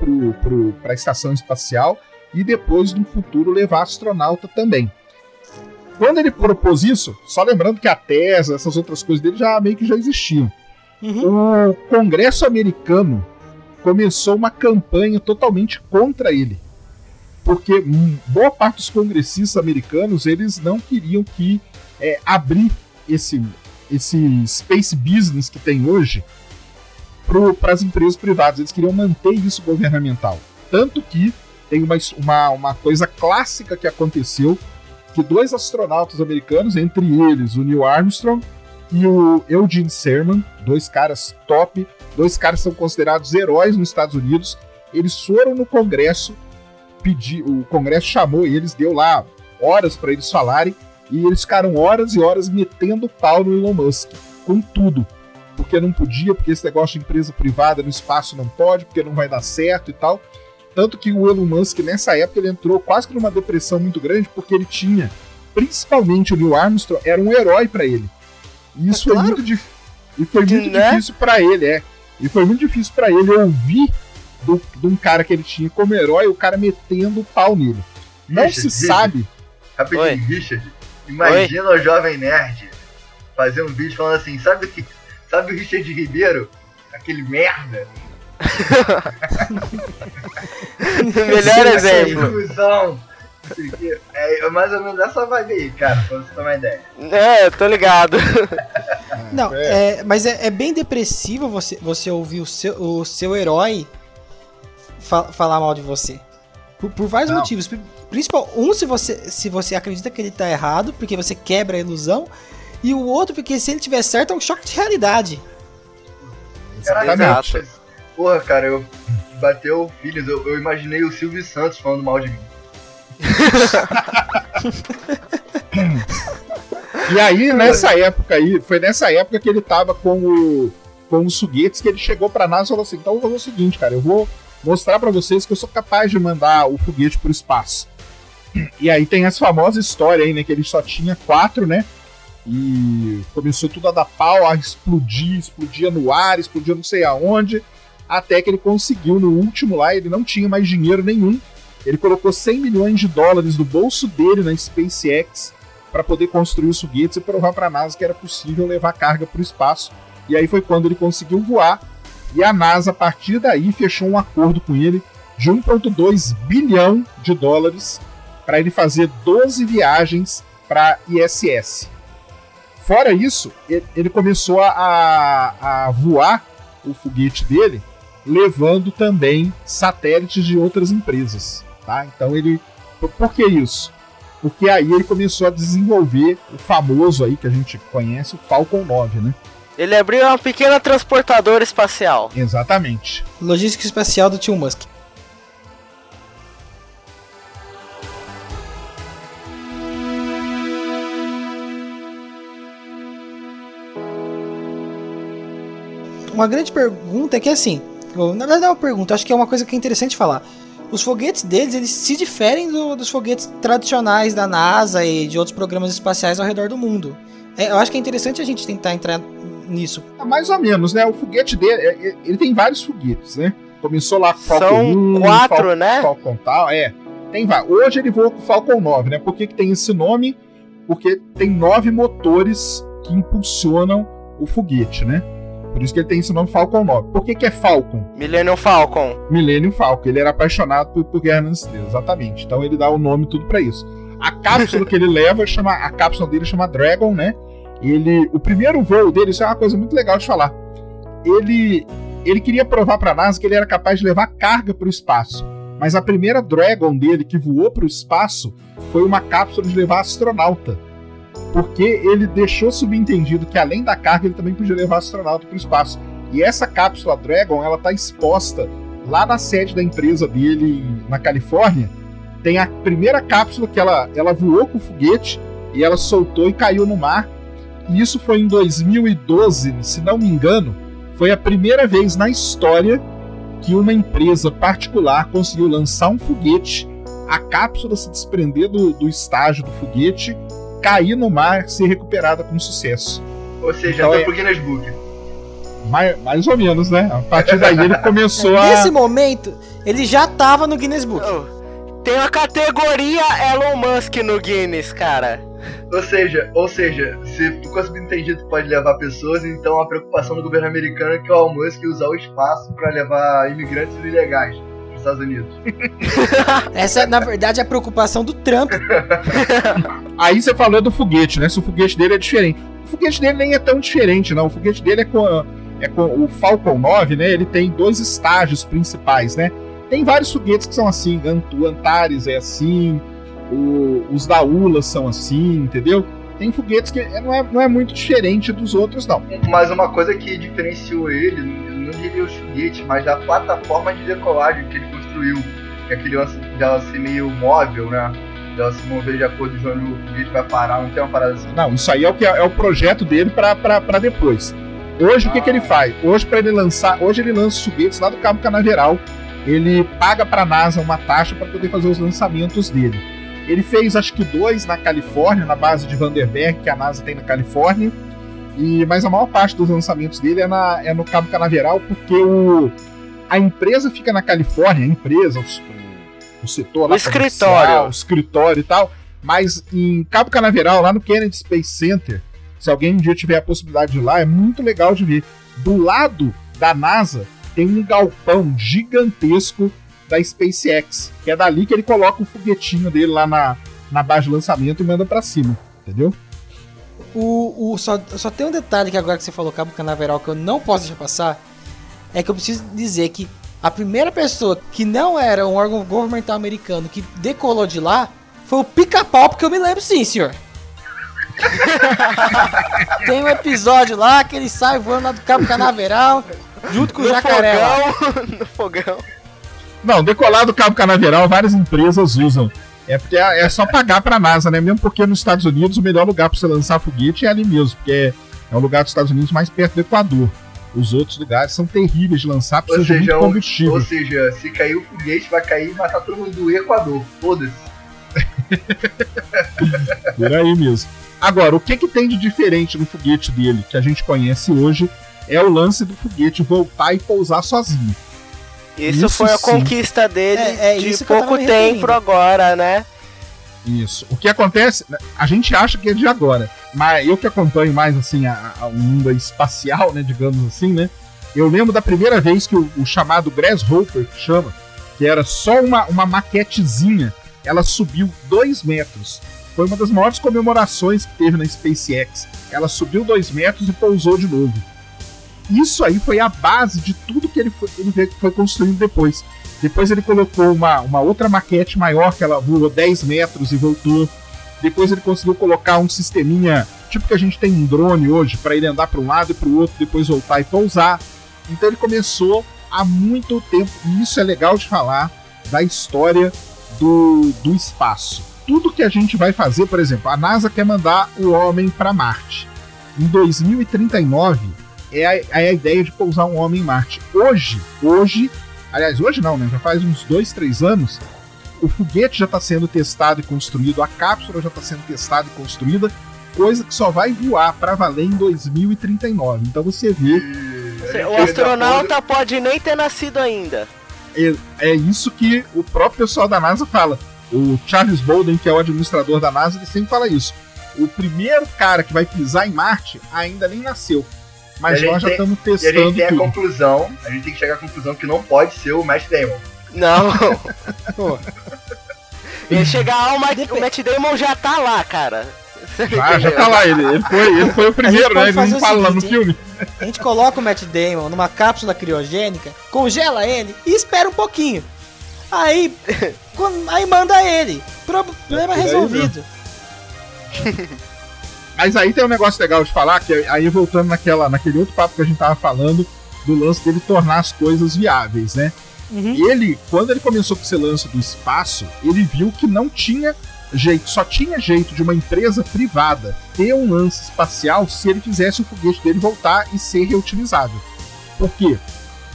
Speaker 4: para a estação espacial e depois, no futuro, levar astronauta também. Quando ele propôs isso, só lembrando que a Tesla, essas outras coisas dele já meio que já existiam. Uhum. O Congresso americano começou uma campanha totalmente contra ele. Porque boa parte dos congressistas americanos eles não queriam que é, abrir esse, esse space business que tem hoje para as empresas privadas. Eles queriam manter isso governamental. Tanto que tem uma, uma, uma coisa clássica que aconteceu que dois astronautas americanos, entre eles o Neil Armstrong e o Eugene Cernan, dois caras top, dois caras são considerados heróis nos Estados Unidos, eles foram no Congresso pedir, o Congresso chamou eles, deu lá horas para eles falarem e eles ficaram horas e horas metendo pau no Elon Musk, com tudo. Porque não podia, porque esse negócio de empresa privada no espaço não pode, porque não vai dar certo e tal. Tanto que o Elon Musk, nessa época, ele entrou quase que numa depressão muito grande, porque ele tinha, principalmente o Neil Armstrong, era um herói para ele. E isso é, foi muito, dif e foi muito né? difícil para ele, é. E foi muito difícil para ele ouvir do, de um cara que ele tinha como herói, o cara metendo o pau nele. Não Richard, se Richard, sabe.
Speaker 3: Rapidinho, Oi. Richard, imagina Oi. o jovem nerd fazer um vídeo falando assim, sabe que sabe o Richard Ribeiro? Aquele merda
Speaker 1: Melhor exemplo.
Speaker 3: É mais ou menos essa vibe aí, cara, pra você ter uma ideia.
Speaker 1: É, tô ligado.
Speaker 2: Não, é, mas é, é, bem depressivo você, você ouvir o seu, o seu herói fa falar mal de você. Por, por vários Não. motivos. Principal, um, se você, se você acredita que ele tá errado, porque você quebra a ilusão. E o outro, porque se ele tiver certo, é um choque de realidade.
Speaker 3: Exatamente. Porra, cara, eu bateu filhos, eu, eu imaginei o Silvio Santos falando mal de mim.
Speaker 4: e aí, nessa época aí, foi nessa época que ele tava com o com os foguetes que ele chegou pra NASA e falou assim: então eu vou fazer o seguinte, cara, eu vou mostrar para vocês que eu sou capaz de mandar o foguete pro espaço. E aí tem essa famosa história aí, né, que ele só tinha quatro, né? E começou tudo a dar pau, a explodir, explodia no ar, explodia não sei aonde até que ele conseguiu no último lá, ele não tinha mais dinheiro nenhum. Ele colocou 100 milhões de dólares do bolso dele na SpaceX para poder construir os foguetes e provar para a NASA que era possível levar carga para o espaço. E aí foi quando ele conseguiu voar. E a NASA, a partir daí, fechou um acordo com ele de 1,2 bilhão de dólares para ele fazer 12 viagens para ISS. Fora isso, ele começou a, a voar o foguete dele levando também satélites de outras empresas. Tá? Então ele. Por que isso? Porque aí ele começou a desenvolver o famoso aí que a gente conhece, o Falcon 9, né?
Speaker 1: Ele abriu uma pequena transportadora espacial.
Speaker 4: Exatamente.
Speaker 2: Logística espacial do Tio Musk. Uma grande pergunta é que assim, na verdade, é uma pergunta, acho que é uma coisa que é interessante falar. Os foguetes deles, eles se diferem do, dos foguetes tradicionais da NASA e de outros programas espaciais ao redor do mundo. É, eu acho que é interessante a gente tentar entrar nisso.
Speaker 4: É mais ou menos, né? O foguete dele, é, é, ele tem vários foguetes, né? Começou lá com o
Speaker 1: Falcon São 1, quatro, Falcon,
Speaker 4: né? Falcon tal, é. Tem Hoje ele voa com o Falcon 9, né? Por que, que tem esse nome? Porque tem nove motores que impulsionam o foguete, né? Por isso que ele tem esse nome Falcon 9. Por que, que é Falcon?
Speaker 1: Millennium Falcon.
Speaker 4: Millennium Falcon. Ele era apaixonado por, por Guerra nas Estrelas, exatamente. Então ele dá o nome tudo para isso. A cápsula que ele leva chama. A cápsula dele chama Dragon, né? Ele. O primeiro voo dele, isso é uma coisa muito legal de falar. Ele. Ele queria provar para a NASA que ele era capaz de levar carga para o espaço. Mas a primeira Dragon dele que voou para o espaço foi uma cápsula de levar astronauta porque ele deixou subentendido que além da carga ele também podia levar astronauta para o espaço. E essa cápsula Dragon, ela está exposta lá na sede da empresa dele na Califórnia. Tem a primeira cápsula que ela, ela voou com o foguete e ela soltou e caiu no mar. E isso foi em 2012, se não me engano, foi a primeira vez na história que uma empresa particular conseguiu lançar um foguete, a cápsula se desprender do, do estágio do foguete, cair no mar, ser recuperada com sucesso.
Speaker 3: Ou seja, então, é... pro Guinness Book.
Speaker 4: Mais, mais ou menos, né? A partir daí ele começou
Speaker 2: a. Nesse momento, ele já tava no Guinness Book. Oh,
Speaker 1: tem uma categoria Elon Musk no Guinness, cara.
Speaker 3: Ou seja, ou seja, se ficou subentendido pode levar pessoas, então a preocupação do governo americano é que o Elon Musk usar o espaço para levar imigrantes ilegais Estados Unidos.
Speaker 2: Essa, na verdade, é a preocupação do Trump.
Speaker 4: Aí você falou do foguete, né? Se o foguete dele é diferente. O foguete dele nem é tão diferente, não. O foguete dele é com, é com o Falcon 9, né? Ele tem dois estágios principais, né? Tem vários foguetes que são assim, o Antares é assim, o, os da ULA são assim, entendeu? Tem foguetes que não é, não é muito diferente dos outros, não.
Speaker 3: Mas uma coisa que diferenciou ele, não diria os foguetes, mas da plataforma de decolagem que ele construiu, que é aquele lance dela ser meio móvel, né? Dela se mover de acordo com o foguete vai parar, não tem uma parada assim.
Speaker 4: Não, isso aí é o, que é, é o projeto dele para depois. Hoje ah. o que, que ele faz? Hoje para ele lançar, hoje ele lança foguetes lá do Cabo Canaveral. Ele paga para a NASA uma taxa para poder fazer os lançamentos dele. Ele fez acho que dois na Califórnia, na base de Vandenberg, que a NASA tem na Califórnia. E, mas a maior parte dos lançamentos dele é, na, é no Cabo Canaveral, porque o, a empresa fica na Califórnia, a empresa, o, o setor
Speaker 1: lá, o escritório.
Speaker 4: o escritório e tal. Mas em Cabo Canaveral, lá no Kennedy Space Center, se alguém um dia tiver a possibilidade de ir lá, é muito legal de ver. Do lado da NASA tem um galpão gigantesco da SpaceX, que é dali que ele coloca o foguetinho dele lá na, na base de lançamento e manda para cima, entendeu?
Speaker 2: O, o, só, só tem um detalhe que agora que você falou Cabo Canaveral que eu não posso deixar passar, é que eu preciso dizer que a primeira pessoa que não era um órgão governamental americano que decolou de lá foi o pica-pau, porque eu me lembro sim, senhor. Tem um episódio lá que ele sai voando lá do Cabo Canaveral junto com no o jacaré.
Speaker 1: Fogão, no fogão.
Speaker 4: Não, decolar do Cabo Canaveral várias empresas usam. É porque é, é só pagar para a NASA, né? Mesmo porque nos Estados Unidos o melhor lugar para você lançar foguete é ali mesmo, porque é, o lugar dos Estados Unidos mais perto do Equador. Os outros lugares são terríveis de lançar, precisa de muito combustível.
Speaker 3: Ou seja, se cair o foguete, vai cair e matar todo mundo do Equador. Foda-se.
Speaker 4: Por aí mesmo. Agora, o que, que tem de diferente no foguete dele, que a gente conhece hoje, é o lance do foguete voltar e pousar sozinho.
Speaker 1: Isso, isso foi a sim. conquista dele é, é de pouco tempo agora, né?
Speaker 4: Isso. O que acontece, a gente acha que é de agora, mas eu que acompanho mais assim a, a, o mundo espacial, né, digamos assim, né? Eu lembro da primeira vez que o, o chamado Grasshopper, que chama, que era só uma, uma maquetezinha, ela subiu dois metros. Foi uma das maiores comemorações que teve na SpaceX. Ela subiu dois metros e pousou de novo. Isso aí foi a base de tudo que ele foi, ele foi construindo depois. Depois ele colocou uma, uma outra maquete maior, que ela voou 10 metros e voltou. Depois ele conseguiu colocar um sisteminha, tipo que a gente tem um drone hoje, para ele andar para um lado e para o outro, depois voltar e pousar. Então ele começou há muito tempo, e isso é legal de falar, da história do, do espaço. Tudo que a gente vai fazer, por exemplo, a NASA quer mandar o homem para Marte. Em 2039, é a, é a ideia de pousar um homem em Marte. Hoje, hoje, aliás, hoje não, né? Já faz uns dois, três anos, o foguete já está sendo testado e construído, a cápsula já está sendo testada e construída, coisa que só vai voar para valer em 2039. Então você vê.
Speaker 1: O astronauta pode nem ter nascido ainda.
Speaker 4: É, é isso que o próprio pessoal da NASA fala. O Charles Bolden, que é o administrador da NASA, ele sempre fala isso. O primeiro cara que vai pisar em Marte ainda nem nasceu. Mas nós já estamos testando.
Speaker 3: E a gente tem
Speaker 4: tudo.
Speaker 3: a conclusão, a gente tem que chegar à conclusão que não pode ser o Matt Damon.
Speaker 1: Não. Ele chegar lá, o, Matt, o Matt Damon já tá lá, cara.
Speaker 4: Já, já tá lá, ele, ele, foi, ele foi o primeiro, né? Ele não fala lá no filme.
Speaker 2: A gente coloca o Matt Damon numa cápsula criogênica, congela ele e espera um pouquinho. Aí, aí manda ele. Problema é resolvido.
Speaker 4: Mas aí tem um negócio legal de falar, que aí voltando naquela, naquele outro papo que a gente tava falando, do lance dele tornar as coisas viáveis, né? Uhum. Ele, quando ele começou com esse lance do espaço, ele viu que não tinha jeito, só tinha jeito de uma empresa privada ter um lance espacial se ele fizesse o foguete dele voltar e ser reutilizável. Por quê?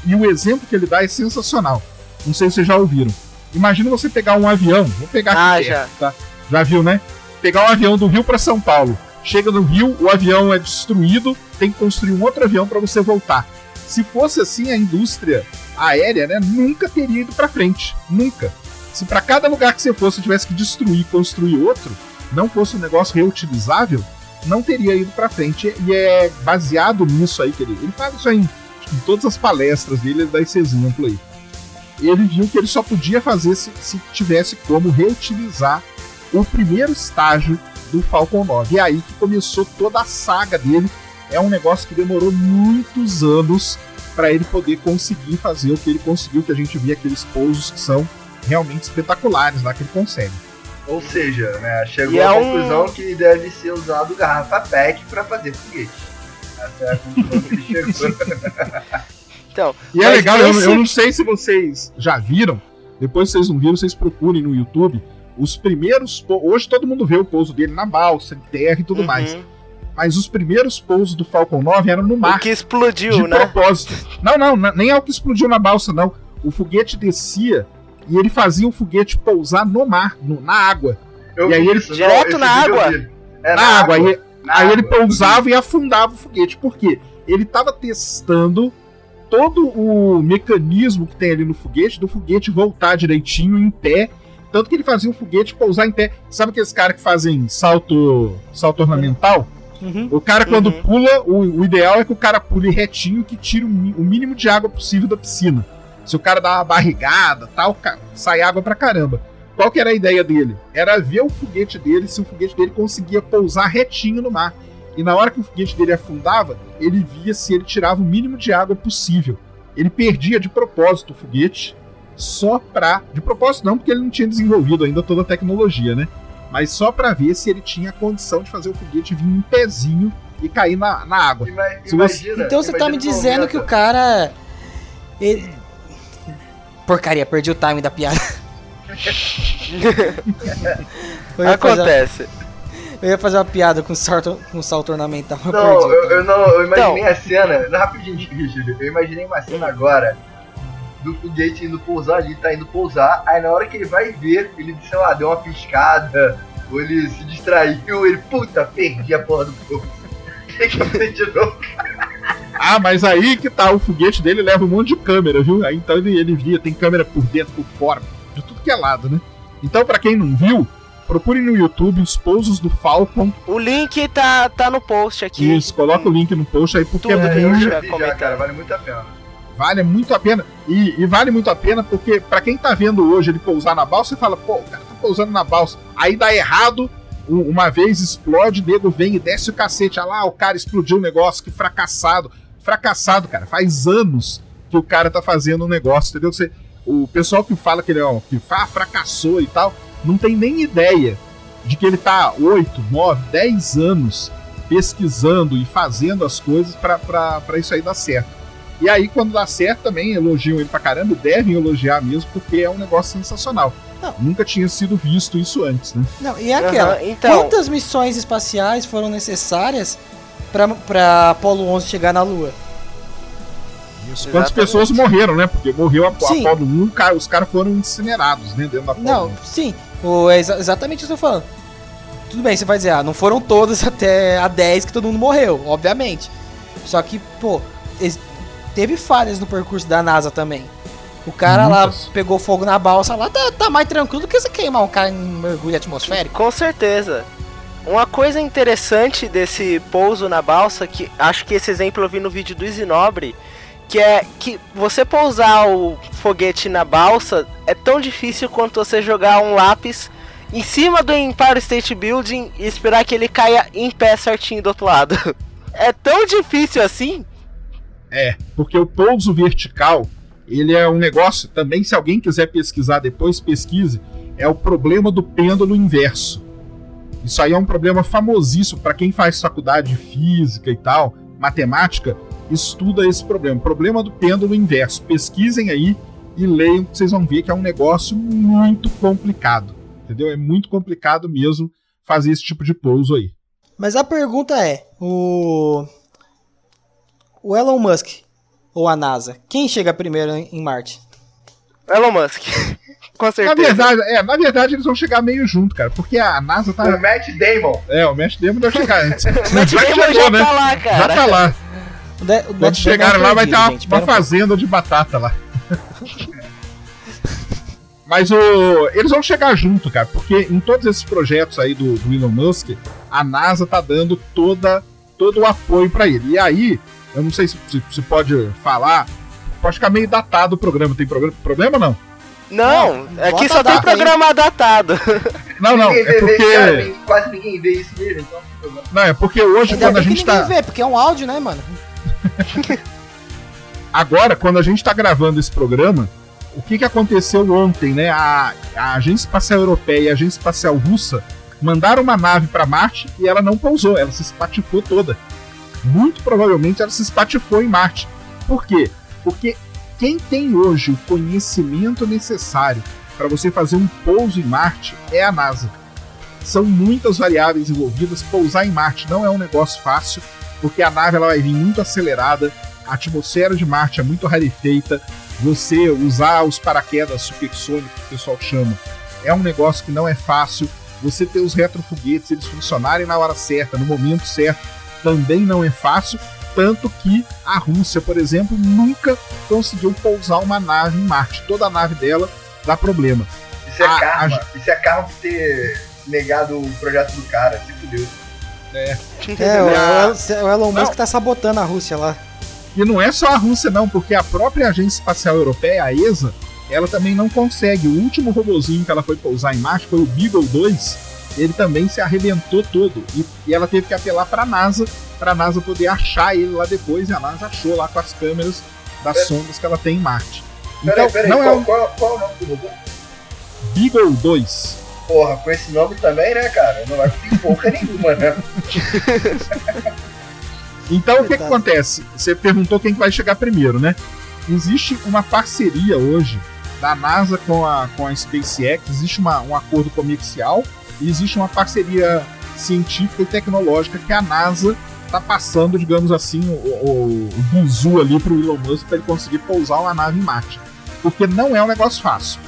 Speaker 4: E o exemplo que ele dá é sensacional. Não sei se vocês já ouviram. Imagina você pegar um avião, vou pegar aqui
Speaker 1: Ah,
Speaker 4: perto,
Speaker 1: já.
Speaker 4: tá? Já viu, né? Pegar um avião do Rio para São Paulo. Chega no Rio, o avião é destruído, tem que construir um outro avião para você voltar. Se fosse assim, a indústria aérea, né, nunca teria ido para frente, nunca. Se para cada lugar que você fosse tivesse que destruir, e construir outro, não fosse um negócio reutilizável, não teria ido para frente. E é baseado nisso aí que ele, ele fala isso aí em, em todas as palestras dele, ele dá esse exemplo aí. Ele viu que ele só podia fazer se, se tivesse como reutilizar o primeiro estágio do Falcon 9. E é aí que começou toda a saga dele. É um negócio que demorou muitos anos para ele poder conseguir fazer o que ele conseguiu, que a gente vê aqueles pousos que são realmente espetaculares lá que ele consegue.
Speaker 3: Ou seja, né, chegou
Speaker 1: E é
Speaker 3: à
Speaker 1: um-
Speaker 3: conclusão que deve ser usado garrafa PET pra fazer foguete. Essa é a conclusão que ele chegou.
Speaker 1: Então,
Speaker 4: E é legal, eu,
Speaker 1: esse-
Speaker 4: eu não sei se vocês já viram, depois se vocês não viram, vocês procurem no YouTube. Os primeiros. Hoje todo mundo vê o pouso dele na balsa, em terra e tudo
Speaker 1: uhum.
Speaker 4: mais. Mas os primeiros pousos do Falcon 9 eram no
Speaker 1: O
Speaker 4: mar.
Speaker 1: que explodiu,
Speaker 4: de
Speaker 1: né?
Speaker 4: propósito. Não, não, nem é o que explodiu na balsa, não. O foguete descia e ele fazia o foguete pousar no mar, no- na água.
Speaker 3: Eu
Speaker 4: E aí ele-
Speaker 1: direto na água?
Speaker 3: É,
Speaker 4: na água. Aí,
Speaker 3: na
Speaker 4: aí ele
Speaker 3: água.
Speaker 4: pousava e afundava o foguete. Por quê? Ele estava testando todo o mecanismo que tem ali no foguete, do foguete voltar direitinho em pé. Tanto que ele fazia o foguete pousar em pé. Sabe aqueles caras que fazem salto, salto ornamental?
Speaker 2: Uhum.
Speaker 4: O cara, quando
Speaker 1: Uhum.
Speaker 4: pula, o, o ideal é que o cara pule retinho que tire o, o mínimo de água possível da piscina. Se o cara dá uma barrigada tal, sai água pra caramba. Qual que era a ideia dele? Era ver o foguete dele, se o foguete dele conseguia pousar retinho no mar. E na hora que o foguete dele afundava, ele via se ele tirava o mínimo de água possível. Ele perdia de propósito o foguete, só pra. De propósito não, porque ele não tinha desenvolvido ainda toda a tecnologia, né? Mas só pra ver se ele tinha condição de fazer o foguete vir em pezinho e cair na, na água.
Speaker 3: Ima-
Speaker 4: Se você-
Speaker 3: imagina-
Speaker 2: Então você tá me
Speaker 3: imagina
Speaker 2: dizendo que o cara. ele- Porcaria, perdi o time da piada.
Speaker 1: Acontece.
Speaker 2: eu ia fazer uma piada com salto, com salto ornamental.
Speaker 3: Não, eu, eu não, eu imaginei
Speaker 1: Então.
Speaker 3: a cena, rapidinho, Richard, eu imaginei uma cena agora do foguete indo pousar ali, tá indo pousar, aí na hora que ele vai ver, ele, sei lá, deu uma piscada, ou ele se distraiu, ele, puta, perdi a porra do pouso. Tem que fazer de novo.
Speaker 4: Ah, mas aí que tá, o foguete dele leva um monte de câmera, viu? Aí então ele, ele via, tem câmera por dentro, por fora, de tudo que é lado, né? Então, pra quem não viu, procure no YouTube os pousos do Falcon.
Speaker 1: O link tá, tá no post aqui.
Speaker 4: Isso, coloca o link no post aí, porque é
Speaker 3: eu
Speaker 4: muito,
Speaker 3: já vi já, cara, vale muito a pena.
Speaker 4: Vale muito a pena. E, e vale muito a pena porque, pra quem tá vendo hoje ele pousar na balsa, você fala, pô, o cara tá pousando na balsa. Aí dá errado, um- uma vez explode, nego vem e desce o cacete. Ah lá, o cara explodiu o negócio, que fracassado. Fracassado, cara. Faz anos que o cara tá fazendo um negócio, entendeu? Você, o pessoal que fala que ele é, um- que fracassou e tal, não tem nem ideia de que ele tá 8, 9, 10 anos pesquisando e fazendo as coisas pra isso aí dar certo. E aí, quando dá certo, também elogiam ele pra caramba e devem elogiar mesmo, porque é um negócio sensacional.
Speaker 2: Não.
Speaker 4: Nunca tinha sido visto isso antes, né?
Speaker 2: Não, e é aquela.
Speaker 1: Aham, então,
Speaker 2: Quantas missões espaciais foram necessárias pra, pra Apollo 11 chegar na Lua?
Speaker 4: Isso. Quantas pessoas morreram, né? Porque morreu a, a
Speaker 2: Sim.
Speaker 4: Apollo 1, cara, os caras foram incinerados, né? Dentro da Apollo
Speaker 2: Não,
Speaker 4: 1.
Speaker 2: sim. O, é exa- exatamente isso que eu tô falando. Tudo bem, você vai dizer, ah, não foram todas até a 10 que todo mundo morreu, obviamente. Só que, pô, teve falhas no percurso da NASA também. O cara
Speaker 4: Muitas.
Speaker 2: lá pegou fogo na balsa lá, tá, tá mais tranquilo do que você queimar um cara em mergulho atmosférico.
Speaker 1: com certeza. Uma coisa interessante desse pouso na balsa, que acho que esse exemplo eu vi no vídeo do Isinobre, que é que você pousar o foguete na balsa é tão difícil quanto você jogar um lápis em cima do Empire State Building e esperar que ele caia em pé certinho do outro lado. É tão difícil assim?
Speaker 4: É, porque o pouso vertical, ele é um negócio, também se alguém quiser pesquisar depois, pesquise, é o problema do pêndulo inverso. Isso aí é um problema famosíssimo para quem faz faculdade de física e tal, matemática, estuda esse problema. Problema do pêndulo inverso. Pesquisem aí e leiam, que vocês vão ver que é um negócio muito complicado. entendeu? É muito complicado mesmo fazer esse tipo de pouso aí.
Speaker 2: Mas a pergunta é, o o Elon Musk ou a NASA, quem chega primeiro em Marte?
Speaker 1: Elon Musk. Com certeza.
Speaker 4: Na verdade, é, na verdade eles vão chegar meio junto, cara, porque a NASA tá.
Speaker 3: O Matt Damon.
Speaker 4: É, o Matt Damon deve chegar antes.
Speaker 1: o Matt Damon já tá lá, cara.
Speaker 4: Já tá lá.
Speaker 2: O de, o
Speaker 4: Quando chegarem lá, vai ter uma, uma fazenda de batata lá. Mas o, eles vão chegar junto, cara, porque em todos esses projetos aí do, do Elon Musk, a NASA tá dando toda, todo o apoio para ele. E aí, eu não sei se você pode falar, pode ficar meio datado o programa. Tem programa, problema ou não?
Speaker 1: Não, aqui só tem programa aí. datado.
Speaker 4: Não, não, é porque.
Speaker 3: Cara, quase ninguém vê isso mesmo, então.
Speaker 4: Não, é porque hoje,
Speaker 2: Ainda
Speaker 4: quando a gente tá.
Speaker 2: Vê, porque é um áudio, né, mano?
Speaker 4: Agora, quando a gente tá gravando esse programa, o que, que aconteceu ontem, né? A, a Agência Espacial Europeia e a Agência Espacial Russa mandaram uma nave para Marte e ela não pousou, ela se espatifou toda. Muito provavelmente ela se espatifou em Marte. Por quê? Porque quem tem hoje o conhecimento necessário para você fazer um pouso em Marte é a NASA. São muitas variáveis envolvidas. Pousar em Marte não é um negócio fácil, porque a nave ela vai vir muito acelerada, a atmosfera de Marte é muito rarefeita. Você usar os paraquedas supersônicos, que o pessoal chama, é um negócio que não é fácil. Você ter os retrofoguetes, eles funcionarem na hora certa, no momento certo, também não é fácil. Tanto que a Rússia, por exemplo, nunca conseguiu pousar uma nave em Marte. Toda a nave dela dá problema.
Speaker 3: Isso é a, karma. A... Isso é karma por ter negado o projeto do cara. Se fudeu.
Speaker 2: É. é o, o Elon Musk não. tá sabotando a Rússia lá.
Speaker 4: E não é só a Rússia, não, porque a própria Agência Espacial Europeia, a ESA, ela também não consegue. O último robozinho que ela foi pousar em Marte foi o Beagle 2. Ele também se arrebentou todo. E, e ela teve que apelar para a NASA para a NASA poder achar ele lá depois, e a NASA achou lá com as câmeras das Pera... sondas que ela tem em Marte.
Speaker 3: Então, peraí, não qual, é um... qual, qual, é o nome do robô?
Speaker 4: Beagle 2.
Speaker 3: Porra, com esse nome também, né, cara? Não vai ter porra nenhuma, né?
Speaker 4: então, o que, que acontece? Você perguntou quem vai chegar primeiro, né? Existe uma parceria hoje da NASA com a, com a SpaceX, existe uma, um acordo comercial existe uma parceria científica e tecnológica que a NASA tá passando, digamos assim, o, o, o buzu ali pro Elon Musk para ele conseguir pousar uma nave em Marte. Porque não é um negócio fácil.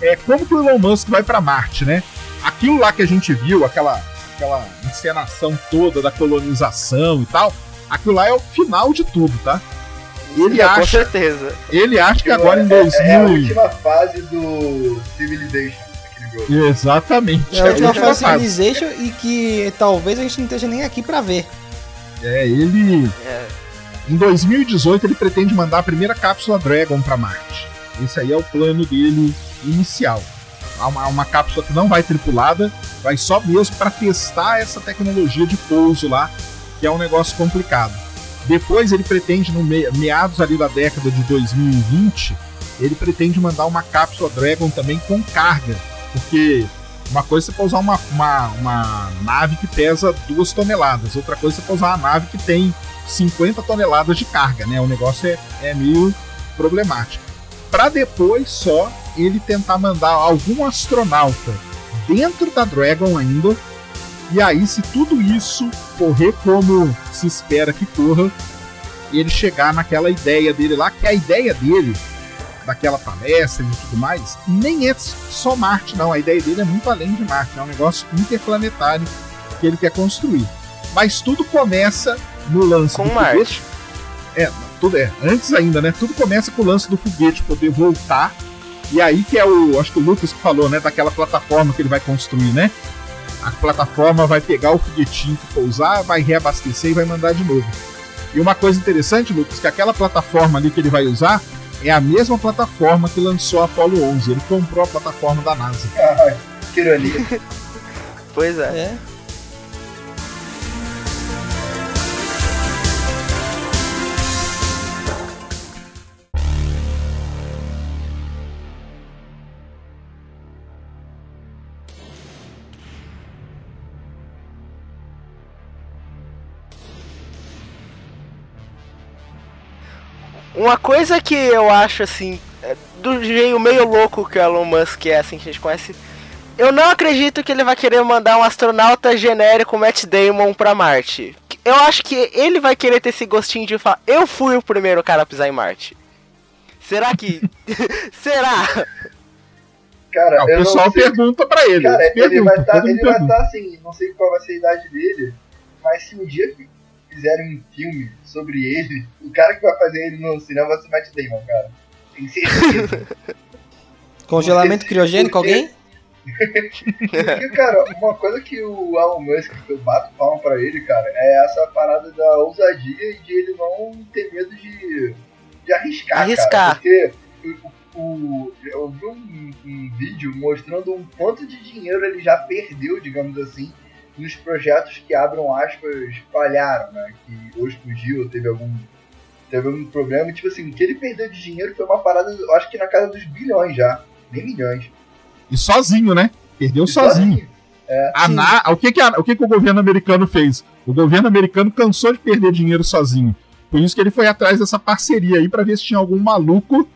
Speaker 4: É como que o Elon Musk vai para Marte, né? Aquilo lá que a gente viu, aquela, aquela encenação toda da colonização e tal, aquilo lá é o final de tudo, tá?
Speaker 1: Ele acha, com certeza.
Speaker 4: Ele acha que agora em 2000. É,
Speaker 3: é a última fase do Civilization.
Speaker 4: Exatamente.
Speaker 2: É a última fase Civilization e que talvez a gente não esteja nem aqui para ver.
Speaker 4: É, ele. É. Em 2018 ele pretende mandar a primeira cápsula Dragon para Marte. Esse aí é o plano dele inicial. Uma, uma cápsula que não vai tripulada, vai só mesmo para testar essa tecnologia de pouso lá, que é um negócio complicado. Depois ele pretende, no me meados ali da década de 2020, ele pretende mandar uma cápsula Dragon também com carga, porque uma coisa é você pousar uma, uma, uma nave que pesa duas toneladas, outra coisa é você pousar uma nave que tem 50 toneladas de carga, né? O negócio é, é meio problemático. Para depois só ele tentar mandar algum astronauta dentro da Dragon ainda. E aí, se tudo isso correr como se espera que corra, ele chegar naquela ideia dele lá, que a ideia dele daquela palestra e tudo mais, nem é só Marte, não. A ideia dele é muito além de Marte, é um negócio interplanetário que ele quer construir. Mas tudo começa no lance
Speaker 1: com
Speaker 4: do
Speaker 1: Marte.
Speaker 4: foguete. É, tudo é. Antes ainda, né? Tudo começa com o lance do foguete poder voltar. E aí que é o. Acho que o Lucas que falou, né? Daquela plataforma que ele vai construir, né? A plataforma vai pegar o foguetinho que pousar, vai reabastecer e vai mandar de novo. E uma coisa interessante, Lucas, que aquela plataforma ali que ele vai usar, é a mesma plataforma que lançou a Apollo 11. Ele comprou a plataforma da NASA.
Speaker 3: Ah, que ironia.
Speaker 1: pois é. é. Uma coisa que eu acho assim, é, do jeito meio louco que o Elon Musk é, assim, que a gente conhece, Eu não acredito que ele vai querer mandar um astronauta genérico Matt Damon pra Marte. Eu acho que ele vai querer ter esse gostinho de falar, eu fui o primeiro cara a pisar em Marte. Será que. Será?
Speaker 3: Cara,
Speaker 4: Não, o pessoal pergunta pra ele.
Speaker 3: Cara, ele
Speaker 4: pergunta,
Speaker 3: vai estar ele vai
Speaker 4: pergunta.
Speaker 3: tá assim, não sei qual vai ser a idade dele, mas se um dia fizerem um filme sobre ele, o cara que vai fazer ele no cinema vai ser Matt Damon, cara. Tem certeza.
Speaker 2: Congelamento criogênico, alguém?
Speaker 3: Porque, cara, uma coisa que o Elon Musk, que eu bato palma pra ele, cara, é essa parada da ousadia e de ele não ter medo de, de arriscar,
Speaker 1: Arriscar.
Speaker 3: cara. Porque o, o- eu vi um, um vídeo mostrando um quanto de dinheiro ele já perdeu, digamos assim, nos projetos que, abram aspas, falharam, né? Que ou explodiu, ou teve algum, teve algum problema. E, tipo assim, o que ele perdeu de dinheiro foi uma parada, eu acho que na casa dos bilhões já, nem milhões.
Speaker 4: E sozinho, né? Perdeu
Speaker 3: E
Speaker 4: sozinho. A
Speaker 2: Sim.
Speaker 4: Na- o, que, que, a- o que, que o governo americano fez? O governo americano cansou de perder dinheiro sozinho. Por isso que ele foi atrás dessa parceria aí pra ver se tinha algum maluco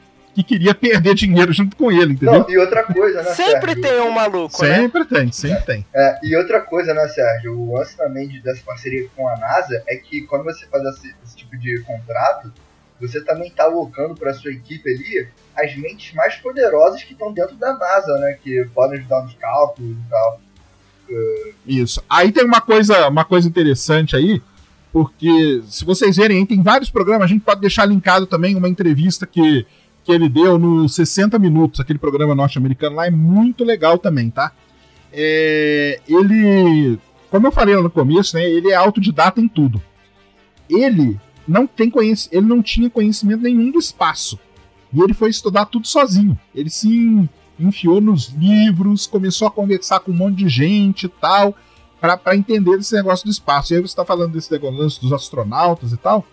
Speaker 4: que queria perder dinheiro junto com ele, entendeu?
Speaker 3: Não, e outra coisa, né,
Speaker 1: Sempre
Speaker 3: Sérgio?
Speaker 1: tem um maluco, né?
Speaker 4: sempre tem, sempre tem.
Speaker 3: É, e outra coisa, né, Sérgio? O lance também de- dessa parceria com a NASA é que quando você faz esse, esse tipo de contrato, você também tá alocando para sua equipe ali as mentes mais poderosas que estão dentro da NASA, né? Que podem ajudar nos cálculos e tal.
Speaker 4: Isso. Aí tem uma coisa, uma coisa interessante aí, porque se vocês verem, aí tem vários programas, a gente pode deixar linkado também uma entrevista que, que ele deu no 60 Minutos, aquele programa norte-americano lá, é muito legal também, tá? É, ele, como eu falei no começo, né, ele é autodidata em tudo. Ele não tem conhec ele não tinha conhecimento nenhum do espaço. E ele foi estudar tudo sozinho. Ele se enfiou nos livros, começou a conversar com um monte de gente e tal, para entender esse negócio do espaço. E aí você está falando desse negócio dos astronautas e tal.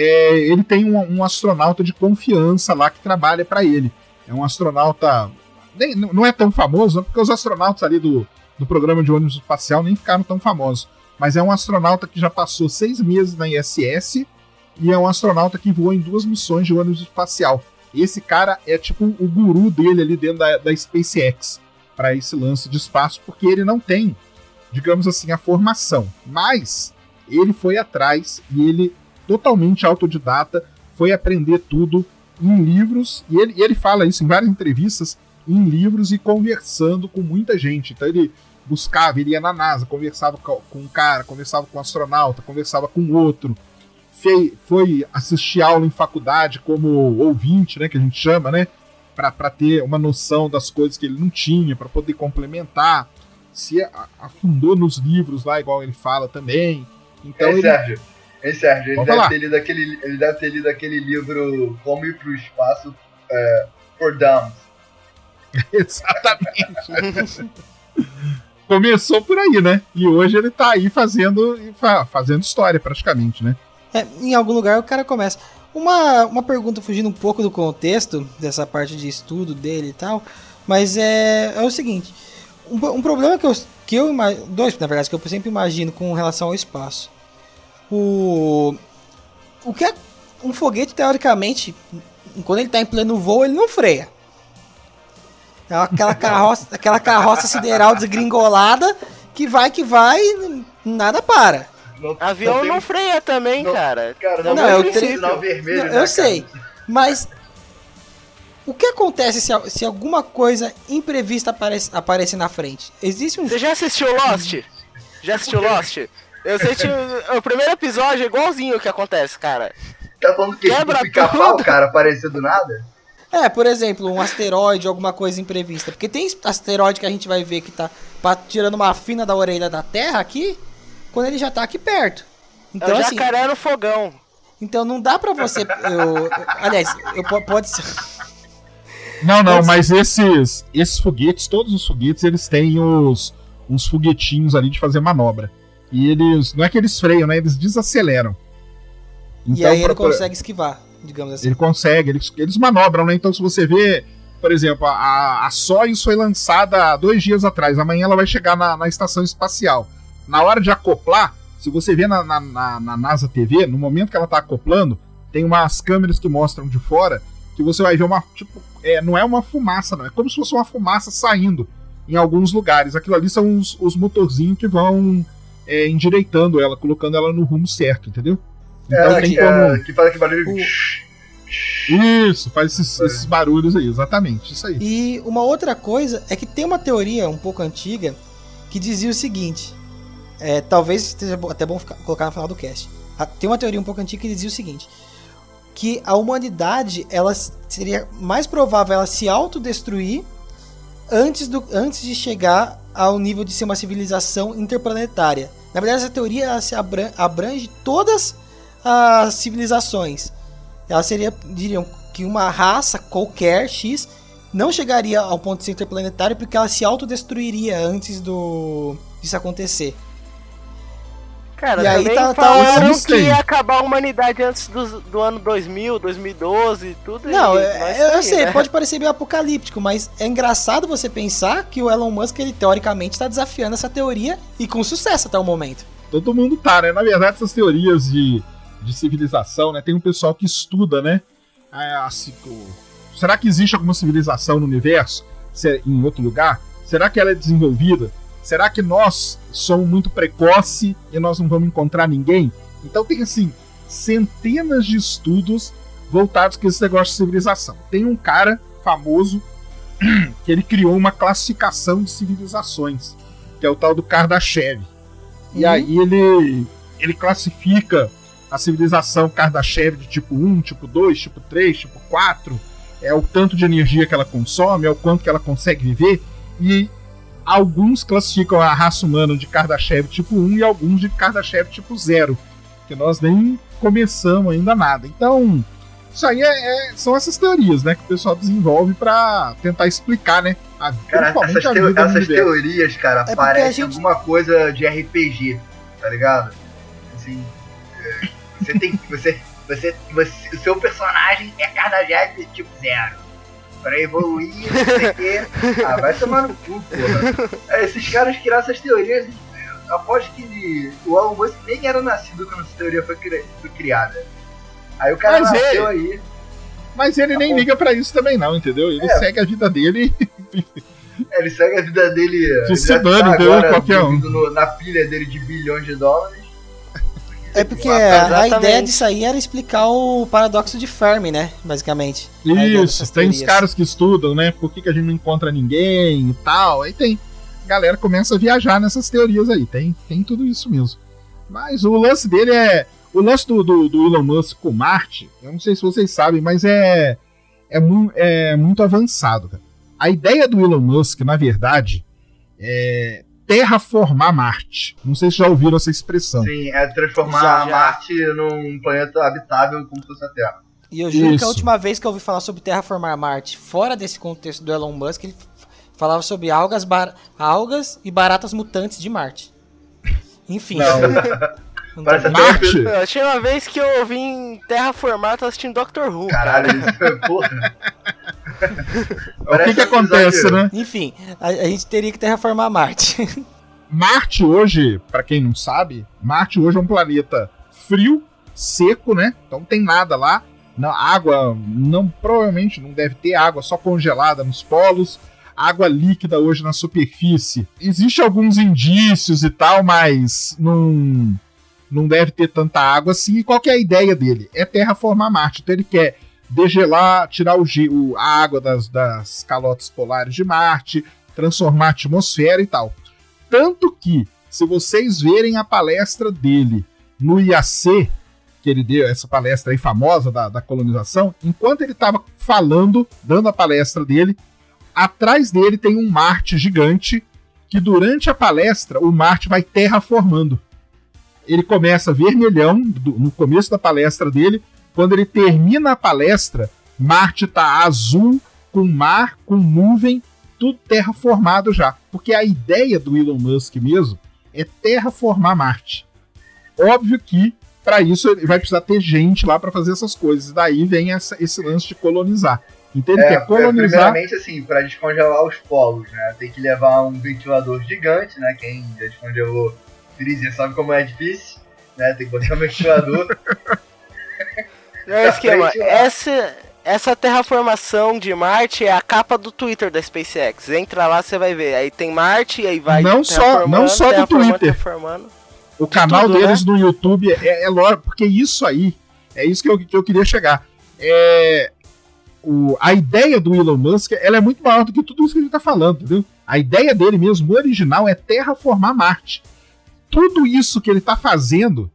Speaker 4: É, ele tem um, um astronauta de confiança lá que trabalha para ele. É um astronauta. Nem, não é tão famoso, porque os astronautas ali do, do programa de ônibus espacial nem ficaram tão famosos. Mas é um astronauta que já passou seis meses na ISS e é um astronauta que voou em duas missões de ônibus espacial. Esse cara é tipo o guru dele ali dentro da, da SpaceX para esse lance de espaço, porque ele não tem, digamos assim, a formação. Mas ele foi atrás e ele, totalmente autodidata, foi aprender tudo em livros. E ele, ele fala isso em várias entrevistas, em livros e conversando com muita gente. Então ele buscava, ele ia na NASA, conversava com um cara, conversava com um astronauta, conversava com outro fei, foi assistir aula em faculdade como ouvinte, né, que a gente chama, né, para ter uma noção das coisas que ele não tinha, para poder complementar, se afundou nos livros lá, igual ele fala também. Então
Speaker 3: Ei,
Speaker 4: ele,
Speaker 3: Sérgio. Ei, Sérgio, ele deve, ter lido aquele, ele deve ter lido aquele livro Como Ir pro Espaço é, for Dumb.
Speaker 4: exatamente. Começou por aí, né? E hoje ele tá aí fazendo, fa- fazendo história praticamente, né?
Speaker 2: É, em algum lugar o cara começa. Uma, uma pergunta fugindo um pouco do contexto dessa parte de estudo dele e tal, mas é, é o seguinte: um, um problema que eu, que eu ima- dois na verdade que eu sempre imagino com relação ao espaço. O o que é um foguete teoricamente quando ele está em pleno voo ele não freia. É aquela carroça, aquela carroça sideral desgringolada que vai que vai, nada para.
Speaker 3: Não,
Speaker 1: Avião
Speaker 3: tem-
Speaker 1: não freia também,
Speaker 3: não-
Speaker 1: cara.
Speaker 3: Cara, não,
Speaker 2: Não, eu
Speaker 3: um
Speaker 2: tenho-
Speaker 3: sinal vermelho,
Speaker 2: Não,
Speaker 3: né,
Speaker 2: eu
Speaker 3: cara?
Speaker 2: sei, mas o que acontece se, se alguma coisa imprevista aparece, aparecer na frente? Existe um.
Speaker 1: Você já assistiu Lost? Já assistiu Lost? Eu senti o, o primeiro episódio é igualzinho o que acontece, cara.
Speaker 3: Tá falando que
Speaker 1: Quebra
Speaker 3: pica-pau,
Speaker 1: tudo.
Speaker 3: cara, aparecer do nada?
Speaker 2: É, por exemplo, um asteroide, alguma coisa imprevista. Porque tem asteroide que a gente vai ver que tá tirando uma fina da orelha da Terra aqui, quando ele já tá aqui perto.
Speaker 1: É
Speaker 2: Então,
Speaker 1: o
Speaker 2: assim,
Speaker 1: jacaré no fogão.
Speaker 2: então não dá pra você. eu- eu- aliás, eu, po- pode ser.
Speaker 4: Não, não,
Speaker 2: Pode ser.
Speaker 4: mas esses, esses foguetes, todos os foguetes, eles têm os, uns foguetinhos ali de fazer manobra. E eles, não é que eles freiam, né? Eles desaceleram.
Speaker 2: e
Speaker 4: Então,
Speaker 2: aí ele
Speaker 4: pra-
Speaker 2: consegue esquivar, digamos assim.
Speaker 4: Ele consegue, eles, eles manobram, né? Então, se você vê, por exemplo, a, a Soyuz foi lançada há dois dias atrás, amanhã ela vai chegar na, na estação espacial. Na hora de acoplar, se você vê na, na, na- na NASA TV, no momento que ela tá acoplando, tem umas câmeras que mostram de fora que você vai ver uma. Tipo, é, não é uma fumaça, não. É como se fosse uma fumaça saindo em alguns lugares. Aquilo ali são os, os motorzinhos que vão é, endireitando ela, colocando ela no rumo certo, entendeu?
Speaker 3: Então é, tem que, como. É, que faz aquele barulho. O...
Speaker 4: Isso, faz esses, esses, barulhos aí, exatamente, isso aí.
Speaker 2: E uma outra coisa é que tem uma teoria um pouco antiga que dizia o seguinte: é, talvez seja até bom ficar, colocar no final do cast. Tem uma teoria um pouco antiga que dizia o seguinte: que a humanidade ela seria mais provável ela se autodestruir antes, do, antes de chegar ao nível de ser uma civilização interplanetária. Na verdade, essa teoria se abrange, abrange todas as civilizações. Ela seria, diriam, que uma raça qualquer X não chegaria ao ponto de ser interplanetário porque ela se autodestruiria antes do disso acontecer.
Speaker 1: Cara, e aí tá, falaram tá, que ia acabar a humanidade antes do, do ano 2000, 2012, tudo
Speaker 2: Não, é, eu, eu sei, né? pode parecer meio apocalíptico, mas é engraçado você pensar que o Elon Musk, ele teoricamente está desafiando essa teoria e com sucesso até o momento.
Speaker 4: Todo mundo tá, né? Na verdade, essas teorias de, de civilização, né? Tem um pessoal que estuda, né? Assim, será que existe alguma civilização no universo? É em outro lugar? Será que ela é desenvolvida? Será que nós somos muito precoce e nós não vamos encontrar ninguém? Então tem assim centenas de estudos voltados com esse negócio de civilização. Tem um cara famoso que ele criou uma classificação de civilizações, que é o tal do Kardashev. E uhum. aí ele ele classifica a civilização Kardashev de tipo 1, tipo 2, tipo 3, tipo 4, é o tanto de energia que ela consome, é o quanto que ela consegue viver, e alguns classificam a raça humana de Kardashev tipo 1 e alguns de Kardashev tipo 0, que nós nem começamos ainda nada. Então, isso aí é, é, são essas teorias, né, que o pessoal desenvolve para tentar explicar, né,
Speaker 3: a, cara, essas, teo essas teorias, cara, é parecem gente... alguma coisa de RPG, tá ligado? Assim, é, você tem você, você, você, o seu personagem é Kardashev tipo 0 pra evoluir, não sei o quê. Ah, vai tomar no cu, porra. É, esses caras criaram essas teorias. Aposto que o Elon Musk nem era nascido quando essa teoria foi, cri foi criada. Aí o cara Mas nasceu ele... aí.
Speaker 4: Mas ele tá nem bom. liga pra isso também, não, entendeu? Ele é. segue a vida dele.
Speaker 3: Ele segue a vida dele.
Speaker 4: De se dane, entendeu? Qualquer um.
Speaker 3: No, na pilha dele de bilhões de dólares.
Speaker 2: É porque a, a, ideia disso aí era explicar o paradoxo de Fermi, né? Basicamente.
Speaker 4: Isso, tem os caras que estudam, né? Por que, que a gente não encontra ninguém e tal. Aí tem. A galera começa a viajar nessas teorias aí. Tem, tem tudo isso mesmo. Mas o lance dele é. O lance do, do, do Elon Musk com Marte, eu não sei se vocês sabem, mas é. É, mu é muito avançado, cara. A ideia do Elon Musk, na verdade, é, terraformar Marte. Não sei se já ouviram essa expressão.
Speaker 3: Sim, é transformar já, já. Marte num planeta habitável como se fosse a Terra.
Speaker 2: E eu juro Isso. que a última vez que eu ouvi falar sobre terraformar Marte, fora desse contexto do Elon Musk, ele falava sobre algas, bar... algas e baratas mutantes de Marte. Enfim. Não.
Speaker 1: Marte? Eu achei uma vez que eu ouvi em Terraformar, tô assistindo Doctor Who.
Speaker 3: Caralho, isso foi porra.
Speaker 4: o que que acontece, né?
Speaker 2: Enfim, a, a, gente teria que terraformar Marte.
Speaker 4: Marte hoje, para quem não sabe, Marte hoje é um planeta frio, seco, né? Então tem nada lá. Não, água, não provavelmente não deve ter água só congelada nos polos. Água líquida hoje na superfície. Existem alguns indícios e tal, mas não, não deve ter tanta água assim. E qual é a ideia dele? É terraformar Marte. Então ele quer degelar, tirar o, o, a água das, das calotas polares de Marte, transformar a atmosfera e tal. Tanto que, se vocês verem a palestra dele no IAC, que ele deu, essa palestra aí famosa da, da colonização, enquanto ele estava falando, dando a palestra dele, atrás dele tem um Marte gigante, que durante a palestra o Marte vai terraformando. Ele começa vermelhão no começo da palestra dele, quando ele termina a palestra, Marte tá azul, com mar, com nuvem, tudo terraformado já. Porque a ideia do Elon Musk mesmo é terraformar Marte. Óbvio que para isso ele vai precisar ter gente lá para fazer essas coisas. Daí vem essa, esse lance de colonizar. Então ele é, quer colonizar.
Speaker 3: Primeiramente, assim, para descongelar os polos, né? Tem que levar um ventilador gigante, né? Quem já descongelou freezer sabe como é difícil, né? Tem que botar um ventilador.
Speaker 1: É o esquema. Essa, Essa terraformação de Marte é a capa do Twitter da SpaceX. Entra lá, você vai ver. Aí tem Marte, aí vai.
Speaker 4: Não só, não só do Twitter. O canal
Speaker 1: tudo,
Speaker 4: deles
Speaker 1: né?
Speaker 4: no YouTube é, é lógico, porque isso aí, é isso que eu, que eu queria chegar. É, o, a ideia do Elon Musk ela é muito maior do que tudo isso que a gente tá falando, entendeu? A ideia dele mesmo, original, é terraformar Marte. Tudo isso que ele tá fazendo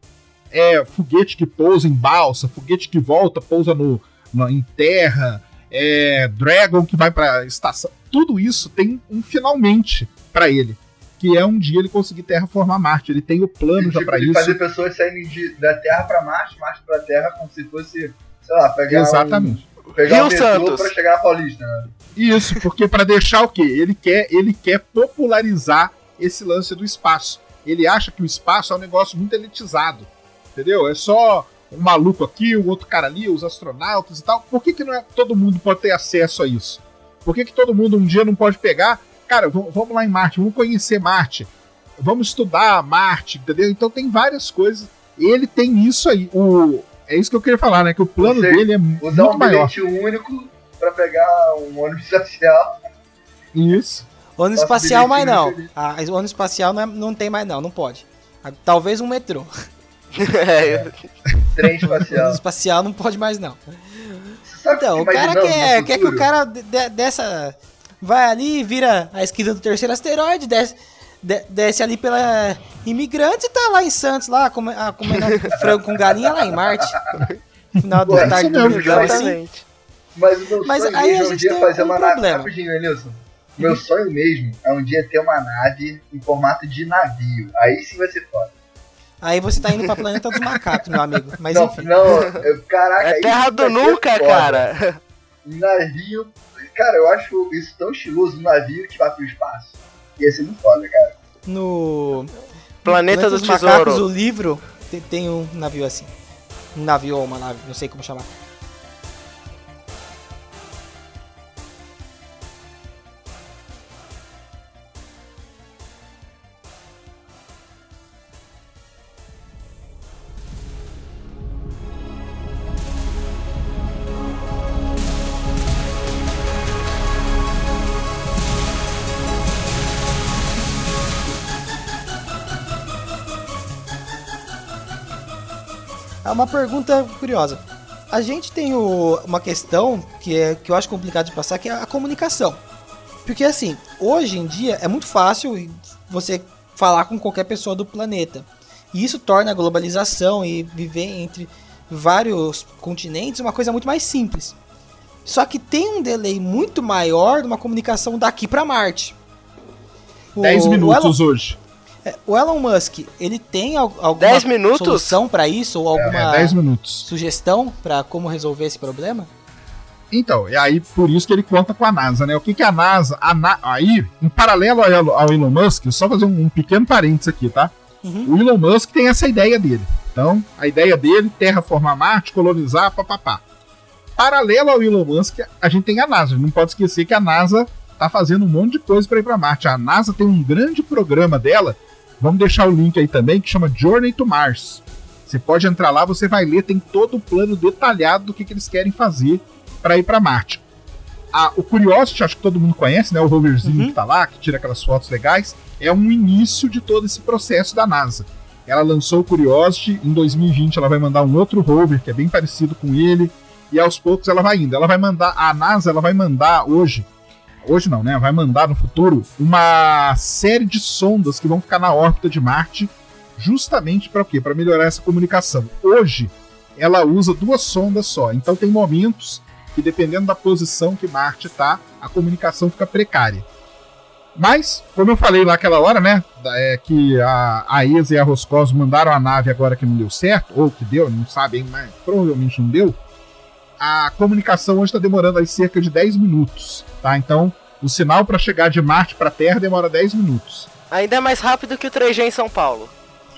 Speaker 4: é foguete que pousa em balsa, foguete que volta, pousa no, no- em terra, é Dragon que vai pra estação. Tudo isso tem um finalmente pra ele. Que é um dia ele conseguir terraformar Marte. Ele tem o plano já
Speaker 3: tipo,
Speaker 4: pra
Speaker 3: de
Speaker 4: isso.
Speaker 3: fazer pessoas saírem de, da Terra pra Marte, Marte pra Terra, como se fosse, sei lá, pegar
Speaker 4: Exatamente.
Speaker 3: um, pegar
Speaker 1: Rio
Speaker 3: um
Speaker 1: Santos.
Speaker 3: pra chegar na Paulista, né?
Speaker 4: Isso, porque para deixar o quê? Ele quer, ele quer popularizar esse lance do espaço. Ele acha que o espaço é um negócio muito elitizado. Entendeu? É só um maluco aqui, o outro cara ali, os astronautas e tal. Por que, que não é todo mundo pode ter acesso a isso? Por que, que todo mundo um dia não pode pegar? Cara, vamos lá em Marte, vamos conhecer Marte. Vamos estudar Marte, entendeu? Então tem várias coisas. Ele tem isso aí. O, é isso que eu queria falar, né? Que o plano
Speaker 3: Você
Speaker 4: dele é
Speaker 3: Usar
Speaker 4: muito
Speaker 3: um
Speaker 4: maior.
Speaker 3: bilhete único pra pegar um ônibus espacial.
Speaker 2: Ônibus
Speaker 4: Isso.
Speaker 3: Nossa,
Speaker 2: espacial, mais não. Ah, ônibus espacial não, é- não tem mais não, não pode. Ah, Talvez um metrô.
Speaker 1: É,
Speaker 3: Trem espacial.
Speaker 2: espacial não pode mais não. Então, o cara quer, quer que o cara de- de- dessa. Vai ali, vira a esquina do terceiro asteroide, desce, de- desce ali pela imigrante e tá lá em Santos, lá, come, ah, comendo frango com galinha lá em Marte. Final da
Speaker 3: isso
Speaker 2: tarde do
Speaker 4: mesmo,
Speaker 2: domingão, assim.
Speaker 1: exatamente.
Speaker 3: Mas o meu
Speaker 2: Mas
Speaker 3: sonho
Speaker 2: aí a
Speaker 3: mesmo é um
Speaker 2: gente
Speaker 3: dia
Speaker 2: tem
Speaker 3: fazer
Speaker 2: um
Speaker 3: uma nave.
Speaker 2: problema.
Speaker 3: Rapidinho, Nilson. Meu sonho mesmo é um dia ter uma nave em formato de navio. Aí sim vai ser foda.
Speaker 2: Aí você tá indo pra planeta dos macacos, meu amigo. Mas
Speaker 3: não,
Speaker 2: enfim.
Speaker 3: não, eu- caraca.
Speaker 1: É
Speaker 3: aí
Speaker 1: terra do
Speaker 3: ser
Speaker 1: nunca,
Speaker 3: foda.
Speaker 1: cara.
Speaker 3: Navio. Cara, eu acho isso tão estiloso, um navio que vai pro espaço. Ia ser muito foda, cara.
Speaker 2: No.
Speaker 1: Planeta do
Speaker 2: Macacos,
Speaker 1: Tesouro.
Speaker 2: o livro, tem, tem um navio assim. Um navio ou uma nave, não sei como chamar. É uma pergunta curiosa. A gente tem o- uma questão que, é, que eu acho complicado de passar, que é a comunicação. Porque assim, hoje em dia é muito fácil você falar com qualquer pessoa do planeta. E isso torna a globalização e viver entre vários continentes uma coisa muito mais simples. Só que tem um delay muito maior de uma comunicação daqui para Marte. O-
Speaker 4: 10
Speaker 2: o
Speaker 4: minutos hoje.
Speaker 2: Elon- O Elon Musk, ele tem al- alguma
Speaker 1: 10 minutos?
Speaker 2: solução para isso ou
Speaker 4: É,
Speaker 2: alguma
Speaker 4: 10 minutos.
Speaker 2: sugestão para como resolver esse problema?
Speaker 4: Então, e aí por isso que ele conta com a NASA, né? O que, que a NASA. A Na- aí, em paralelo ao Elon- ao Elon Musk, só fazer um, um pequeno parênteses aqui, tá?
Speaker 2: Uhum.
Speaker 4: O Elon Musk tem essa ideia dele. Então, a ideia dele, terraformar Marte, colonizar, papapá. Paralelo ao Elon Musk, a gente tem a NASA. Não pode esquecer que a NASA tá fazendo um monte de coisa para ir para Marte. A NASA tem um grande programa dela. Vamos deixar o link aí também, que chama Journey to Mars. Você pode entrar lá, você vai ler, tem todo o plano detalhado do que, que eles querem fazer para ir para Marte. Ah, o Curiosity, acho que todo mundo conhece, né? O roverzinho
Speaker 2: Uhum.
Speaker 4: que tá lá, que tira aquelas fotos legais, é um início de todo esse processo da NASA. Ela lançou o Curiosity, em 2020 ela vai mandar um outro rover que é bem parecido com ele, e aos poucos ela vai indo. Ela vai mandar, a NASA ela vai mandar hoje, hoje não, né? Vai mandar no futuro uma série de sondas que vão ficar na órbita de Marte, justamente para quê? Para melhorar essa comunicação. Hoje ela usa duas sondas só, então tem momentos que dependendo da posição que Marte tá, a comunicação fica precária. Mas, como eu falei lá aquela hora, né? É, que a, a ESA e a Roscosmos mandaram a nave agora que não deu certo, ou que deu, não sabem, mas provavelmente não deu. A comunicação hoje está demorando aí cerca de 10 minutos, tá? Então, o sinal para chegar de Marte para Terra demora 10 minutos.
Speaker 1: Ainda é mais rápido que o 3G em São Paulo.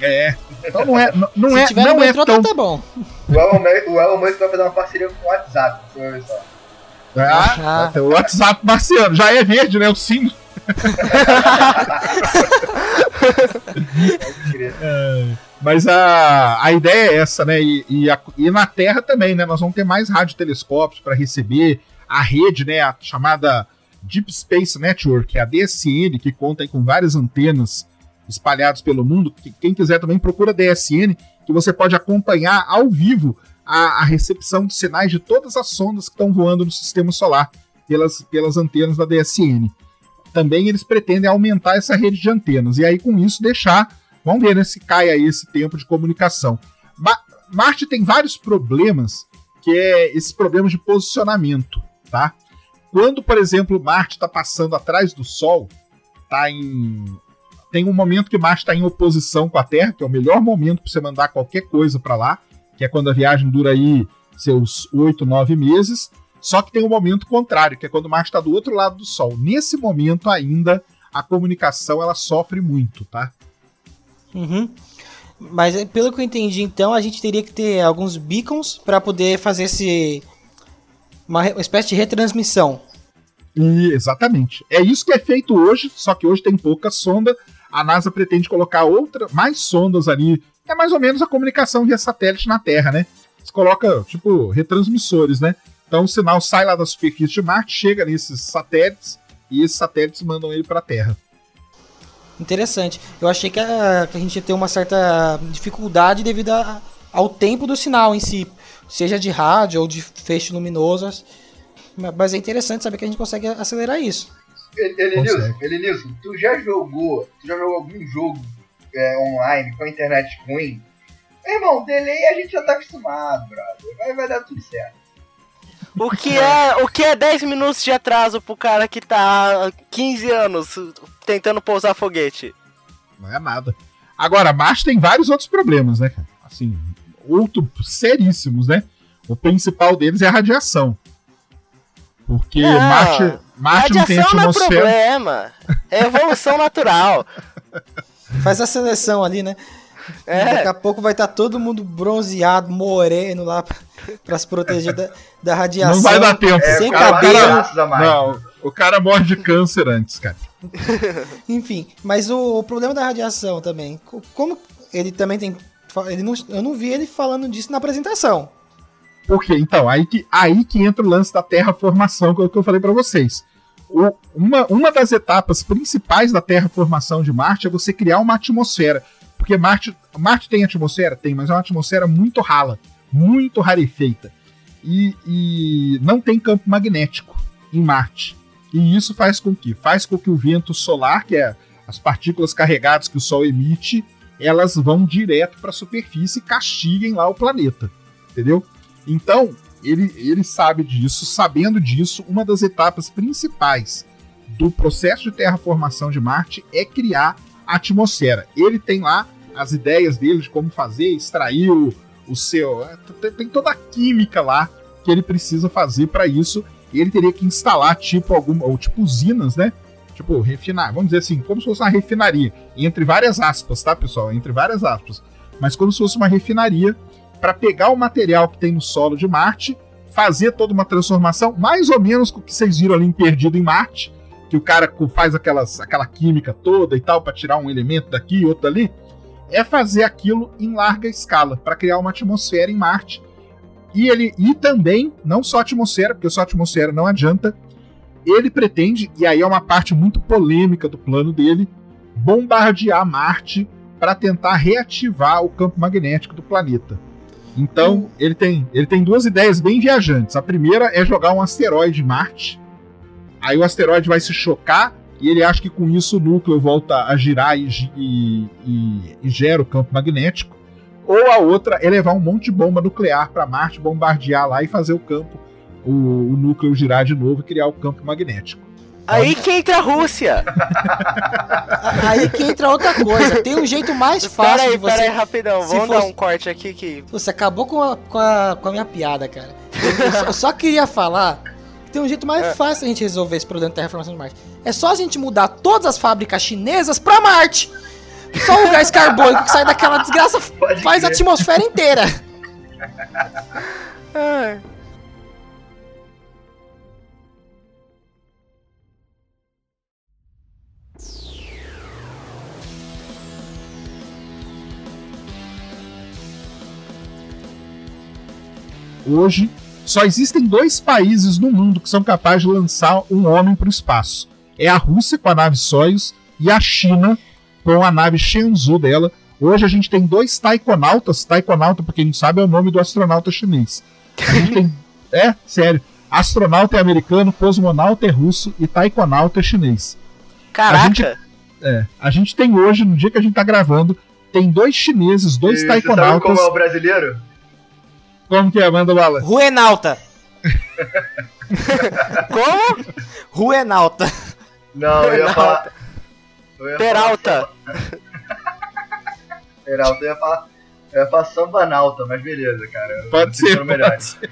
Speaker 4: É. Então não é, não, não
Speaker 2: Se
Speaker 4: é, não é
Speaker 2: metrô,
Speaker 4: tão
Speaker 2: tá, tá bom.
Speaker 3: O Elon, Musk- o Elon Musk vai fazer uma parceria com o WhatsApp. só.
Speaker 4: Ah,
Speaker 2: Ah.
Speaker 4: o WhatsApp marciano. Já é verde, né? O símbolo.
Speaker 3: crer.
Speaker 4: É, mas a, a ideia é essa, né? E, e, a- e na Terra também, né? Nós vamos ter mais radiotelescópios para receber a rede, né? A chamada Deep Space Network, a DSN, que conta com várias antenas espalhadas pelo mundo. Que- Quem quiser também procura DSN, que você pode acompanhar ao vivo a, a recepção de sinais de todas as sondas que estão voando no sistema solar pelas, pelas antenas da DSN. Também eles pretendem aumentar essa rede de antenas e aí com isso deixar Vamos ver né, se cai aí esse tempo de comunicação. Ma- Marte tem vários problemas, que é esses problemas de posicionamento, tá? Quando, por exemplo, Marte está passando atrás do Sol, tá em tem um momento que Marte está em oposição com a Terra, que é o melhor momento para você mandar qualquer coisa para lá, que é quando a viagem dura aí seus oito, nove meses. Só que tem um momento contrário, que é quando Marte está do outro lado do Sol. Nesse momento ainda a comunicação ela sofre muito, tá?
Speaker 2: Uhum. Mas eh, pelo que eu entendi, então, a gente teria que ter alguns beacons para poder fazer esse uma, uma espécie de retransmissão.
Speaker 4: E, exatamente. É isso que é feito hoje, só que hoje tem pouca sonda. A NASA pretende colocar outra, mais sondas ali. É mais ou menos a comunicação via satélite na Terra, né? Você coloca, tipo, retransmissores, né? Então o sinal sai lá da superfície de Marte, chega nesses satélites e esses satélites mandam ele para a Terra.
Speaker 2: Interessante. Eu achei que a, que a gente ia ter uma certa dificuldade devido a- ao tempo do sinal em si, seja de rádio ou de feixe luminoso. Ma- Mas é interessante saber que a gente consegue acelerar isso.
Speaker 3: Ele- Elenilson, tu já jogou, tu já jogou algum jogo é, online com a internet ruim? Meu irmão, delay a gente já tá acostumado, brother. Vai, vai dar tudo certo.
Speaker 1: O que é, o que é 10 minutos de atraso pro cara que tá há 15 anos tentando pousar foguete?
Speaker 4: Não é nada. Agora, Marte tem vários outros problemas, né, cara? Assim, outros seríssimos, né? O principal deles é a radiação. Porque
Speaker 1: Não,
Speaker 4: Marte, Marte não tem
Speaker 1: Radiação não é
Speaker 4: atmosfera.
Speaker 1: problema. É evolução natural.
Speaker 2: Faz a seleção ali, né?
Speaker 1: É.
Speaker 2: Daqui a pouco vai estar todo mundo bronzeado, moreno lá pra, pra se proteger da, da radiação.
Speaker 4: Não vai dar tempo.
Speaker 3: É,
Speaker 2: Sem cabelo.
Speaker 4: Não, o cara morre de câncer antes, cara.
Speaker 2: Enfim, mas o, o problema da radiação também, co- como ele também tem, ele não, eu não vi ele falando disso na apresentação.
Speaker 4: Por quê? Então, aí que, aí que entra o lance da terraformação, que é o que eu falei pra vocês. O- uma, uma das etapas principais da terraformação de Marte é você criar uma atmosfera. Porque Marte, Marte tem atmosfera? Tem, mas é uma atmosfera muito rala, muito rarefeita. E, e não tem campo magnético em Marte. E isso faz com que faz com que o vento solar, que é as partículas carregadas que o Sol emite, elas vão direto para a superfície e castiguem lá o planeta. Entendeu? Então, ele, ele sabe disso, sabendo disso, uma das etapas principais do processo de terraformação de Marte é criar a atmosfera. Ele tem lá as ideias dele de como fazer, extrair o, o seu. é, Tem, tem toda a química lá que ele precisa fazer para isso. Ele teria que instalar tipo alguma, ou tipo usinas, né? Tipo, refinar, vamos dizer assim, como se fosse uma refinaria. Entre várias aspas, tá, pessoal? Entre várias aspas. Mas como se fosse uma refinaria para pegar o material que tem no solo de Marte, fazer toda uma transformação, mais ou menos com o que vocês viram ali em Perdido em Marte, que o cara faz aquelas, aquela química toda e tal para tirar um elemento daqui e outro dali, é fazer aquilo em larga escala para criar uma atmosfera em Marte. E ele e também não só atmosfera, porque só atmosfera não adianta. Ele pretende, e aí é uma parte muito polêmica do plano dele, bombardear Marte para tentar reativar o campo magnético do planeta. Então, ele tem, ele tem duas ideias bem viajantes. A primeira é jogar um asteroide em Marte. Aí o asteroide vai se chocar e ele acha que com isso o núcleo volta a girar e, e- e- e gera o campo magnético. Ou a outra é levar um monte de bomba nuclear para Marte, bombardear lá e fazer o campo, o, o núcleo girar de novo e criar o campo magnético.
Speaker 1: Aí que entra a Rússia.
Speaker 2: A- Aí que entra outra coisa. Tem um jeito mais
Speaker 1: Pera
Speaker 2: fácil
Speaker 1: aí,
Speaker 2: de
Speaker 1: pera aí,
Speaker 2: você.
Speaker 1: rapidão.
Speaker 2: se
Speaker 1: Vamos dar
Speaker 2: fosse-
Speaker 1: um corte aqui que.
Speaker 2: Você acabou com a, com a, com a minha piada, cara. Eu, eu só, eu só queria falar que tem um jeito mais
Speaker 1: É.
Speaker 2: fácil da gente resolver esse problema da terraformação de Marte. É só a gente mudar todas as fábricas chinesas pra Marte. Só o gás carbônico que sai daquela desgraça
Speaker 3: Pode
Speaker 2: faz a atmosfera inteira.
Speaker 1: Ai.
Speaker 4: Hoje, só existem dois países no mundo que são capazes de lançar um homem para o espaço. É a Rússia com a nave Soyuz e a China com a nave Shenzhou dela. Hoje a gente tem dois taikonautas. Taikonauta, para quem não sabe, é o nome do astronauta chinês. A gente tem. É, sério. Astronauta é americano, cosmonauta é russo e taikonauta é chinês.
Speaker 1: Caraca!
Speaker 4: A gente, é, a gente tem hoje, no dia que a gente tá gravando, tem dois chineses, dois
Speaker 3: E
Speaker 4: taikonautas.
Speaker 3: Você sabe como é o brasileiro?
Speaker 4: Como que é? Manda bala.
Speaker 2: Ruenalta.
Speaker 1: Como?
Speaker 2: Ruenalta.
Speaker 3: Não, eu ia falar. eu ia
Speaker 1: Peralta.
Speaker 3: falar Peralta, eu ia falar. Eu ia falar sambanauta, mas beleza, cara.
Speaker 4: Pode ser, pode ser.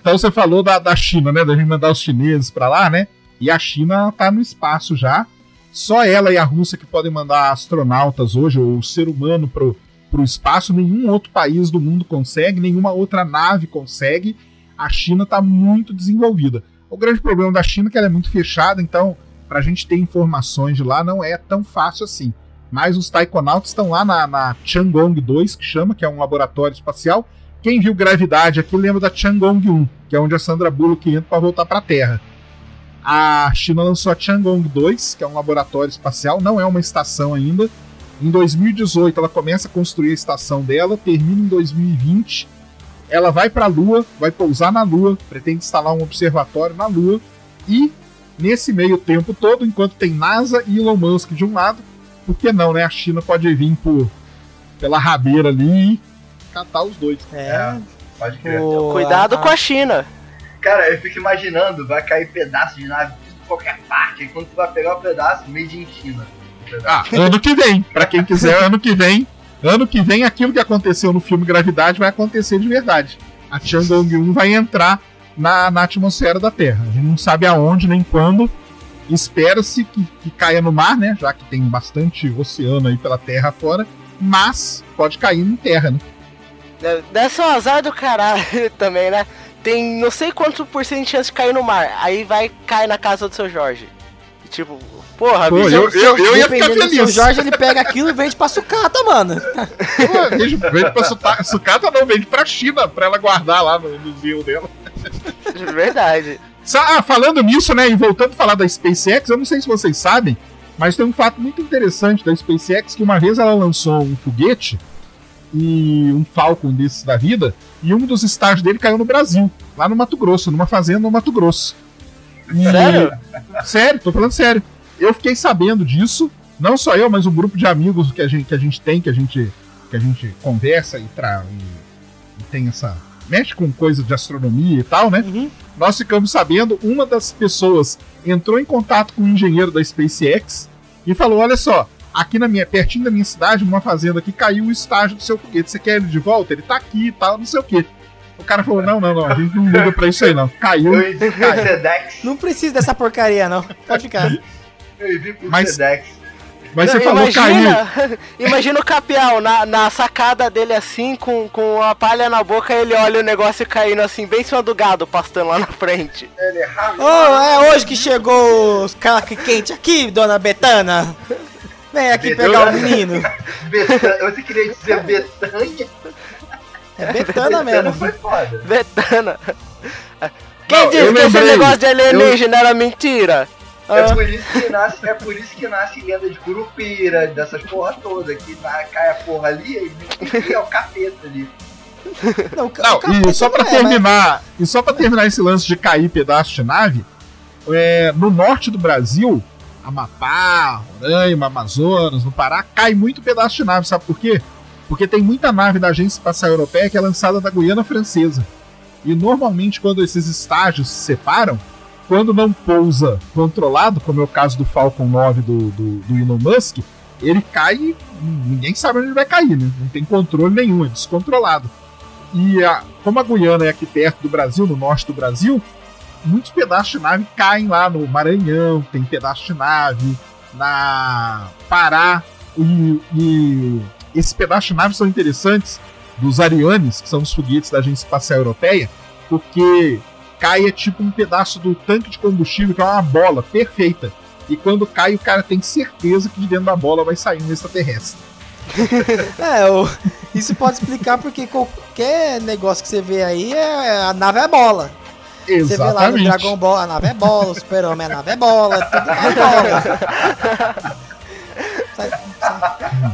Speaker 4: Então você falou da, da China, né? Da gente mandar os chineses pra lá, né? E a China tá no espaço já. Só ela e a Rússia que podem mandar astronautas hoje, ou o ser humano pro, pro espaço. Nenhum outro país do mundo consegue, nenhuma outra nave consegue. A China tá muito desenvolvida. O grande problema da China é que ela é muito fechada, então pra gente ter informações de lá não é tão fácil assim. Mas os taikonautas estão lá na, na Chang'e 2, que chama, que é um laboratório espacial. Quem viu Gravidade aqui lembra da Chang'e 1, que é onde a Sandra Bullock entra para voltar para a Terra. A China lançou a Chang'e 2, que é um laboratório espacial, não é uma estação ainda. Em 2018 ela começa a construir a estação dela, termina em 2020. Ela vai para a Lua, vai pousar na Lua, pretende instalar um observatório na Lua e nesse meio tempo todo, enquanto tem NASA e Elon Musk de um lado, por que não, né? A China pode vir por, pela rabeira ali e catar os dois.
Speaker 2: É.
Speaker 3: Pode crer.
Speaker 2: o-
Speaker 1: Cuidado
Speaker 2: a-
Speaker 1: com a China.
Speaker 3: Cara, eu fico imaginando, vai cair pedaço de nave em qualquer parte. Aí quando tu vai pegar o pedaço, made in China.
Speaker 4: Ah, ano que vem. Pra quem quiser, ano que vem. Ano que vem, aquilo que aconteceu no filme Gravidade vai acontecer de verdade. A Chang'e 1 vai entrar na, na atmosfera da Terra. A gente não sabe aonde nem quando. Espera-se que, que caia no mar, né? Já que tem bastante oceano aí pela Terra fora. Mas pode cair em terra, né?
Speaker 1: Deve ser um azar do caralho também, né? Tem não sei quanto por cento de chance de cair no mar. Aí vai cair na casa do seu Jorge. E, Tipo, porra,
Speaker 4: Pô,
Speaker 1: bicho,
Speaker 4: eu, eu, eu ia ficar feliz.
Speaker 2: Jorge, ele pega aquilo e vende pra sucata, mano.
Speaker 4: Pô, Vende, vende pra sucata, não, vende pra China, pra ela guardar lá no museu dela.
Speaker 1: de verdade.
Speaker 4: Ah, falando nisso, né, e voltando a falar da SpaceX, eu não sei se vocês sabem, mas tem um fato muito interessante da SpaceX, que uma vez ela lançou um foguete, e um Falcon desses da vida, e um dos estágios dele caiu no Brasil, lá no Mato Grosso, numa fazenda no Mato Grosso. E-
Speaker 1: Sério?
Speaker 4: Sério, tô falando sério. Eu fiquei sabendo disso, não só eu, mas um grupo de amigos que a gente, que a gente tem, que a gente, que a gente conversa e, tra e, e tem essa. mexe com coisa de astronomia e tal, né?
Speaker 2: Uhum.
Speaker 4: Nós ficamos sabendo, uma das pessoas entrou em contato com um engenheiro da SpaceX e falou: olha só, aqui na minha, pertinho da minha cidade, numa fazenda aqui, caiu o estágio do seu foguete. Você quer ele de volta? Ele tá aqui e tal, não sei o quê. O cara falou: não, não, não, a gente não liga pra isso aí, não. Caiu.
Speaker 3: Sedex.
Speaker 2: Não precisa dessa porcaria, não. Pode ficar.
Speaker 3: Eu pro
Speaker 4: Mas-
Speaker 3: Sedex.
Speaker 4: Mas você falou caiu.
Speaker 1: imagina, imagina o Capial na, na sacada dele assim, com, com a palha na boca, ele olha o negócio caindo assim, bem em cima do gado, pastando lá na frente.
Speaker 3: Ele é.
Speaker 2: Ô, é hoje que chegou os calaque quente aqui, dona Betana. Vem aqui pegar o menino.
Speaker 3: Betânia. Você queria dizer Betânia?
Speaker 2: É Betana mesmo.
Speaker 3: foi foda.
Speaker 1: Betana. Quem
Speaker 4: Não,
Speaker 1: disse
Speaker 4: eu
Speaker 1: que esse negócio de alienígena era mentira?
Speaker 3: É
Speaker 1: Ah,
Speaker 3: por isso que nasce, é por isso que nasce lenda de Curupira, dessas porra toda, que cai a porra ali e é o capeta ali.
Speaker 2: Não,
Speaker 4: Não, e só pra
Speaker 2: não é,
Speaker 4: terminar, e só para terminar esse lance de cair pedaço de nave, é, no norte do Brasil, Amapá, Roraima, Amazonas, no Pará, cai muito pedaço de nave, sabe por quê? Porque tem muita nave da Agência Espacial Europeia que é lançada da Guiana Francesa. E normalmente quando esses estágios se separam, quando não pousa controlado, como é o caso do Falcon 9 do, do, do Elon Musk, ele cai e ninguém sabe onde ele vai cair, né? Não tem controle nenhum, é descontrolado. E a- como a Guiana é aqui perto do Brasil, no norte do Brasil, muitos pedaços de nave caem lá no Maranhão, tem pedaço de nave, na Pará. E, e esses pedaços de nave são interessantes dos Arianes, que são os foguetes da Agência Espacial Europeia, porque cai é tipo um pedaço do tanque de combustível, que é uma bola perfeita. E quando cai, o cara tem certeza que de dentro da bola vai sair um extraterrestre.
Speaker 2: é, o, isso pode explicar porque qualquer negócio que você vê aí, é, a nave é bola.
Speaker 4: Exatamente. Você vê lá no
Speaker 2: Dragon Ball, a nave é bola, o Super-Homem, a nave é bola, tudo é bola.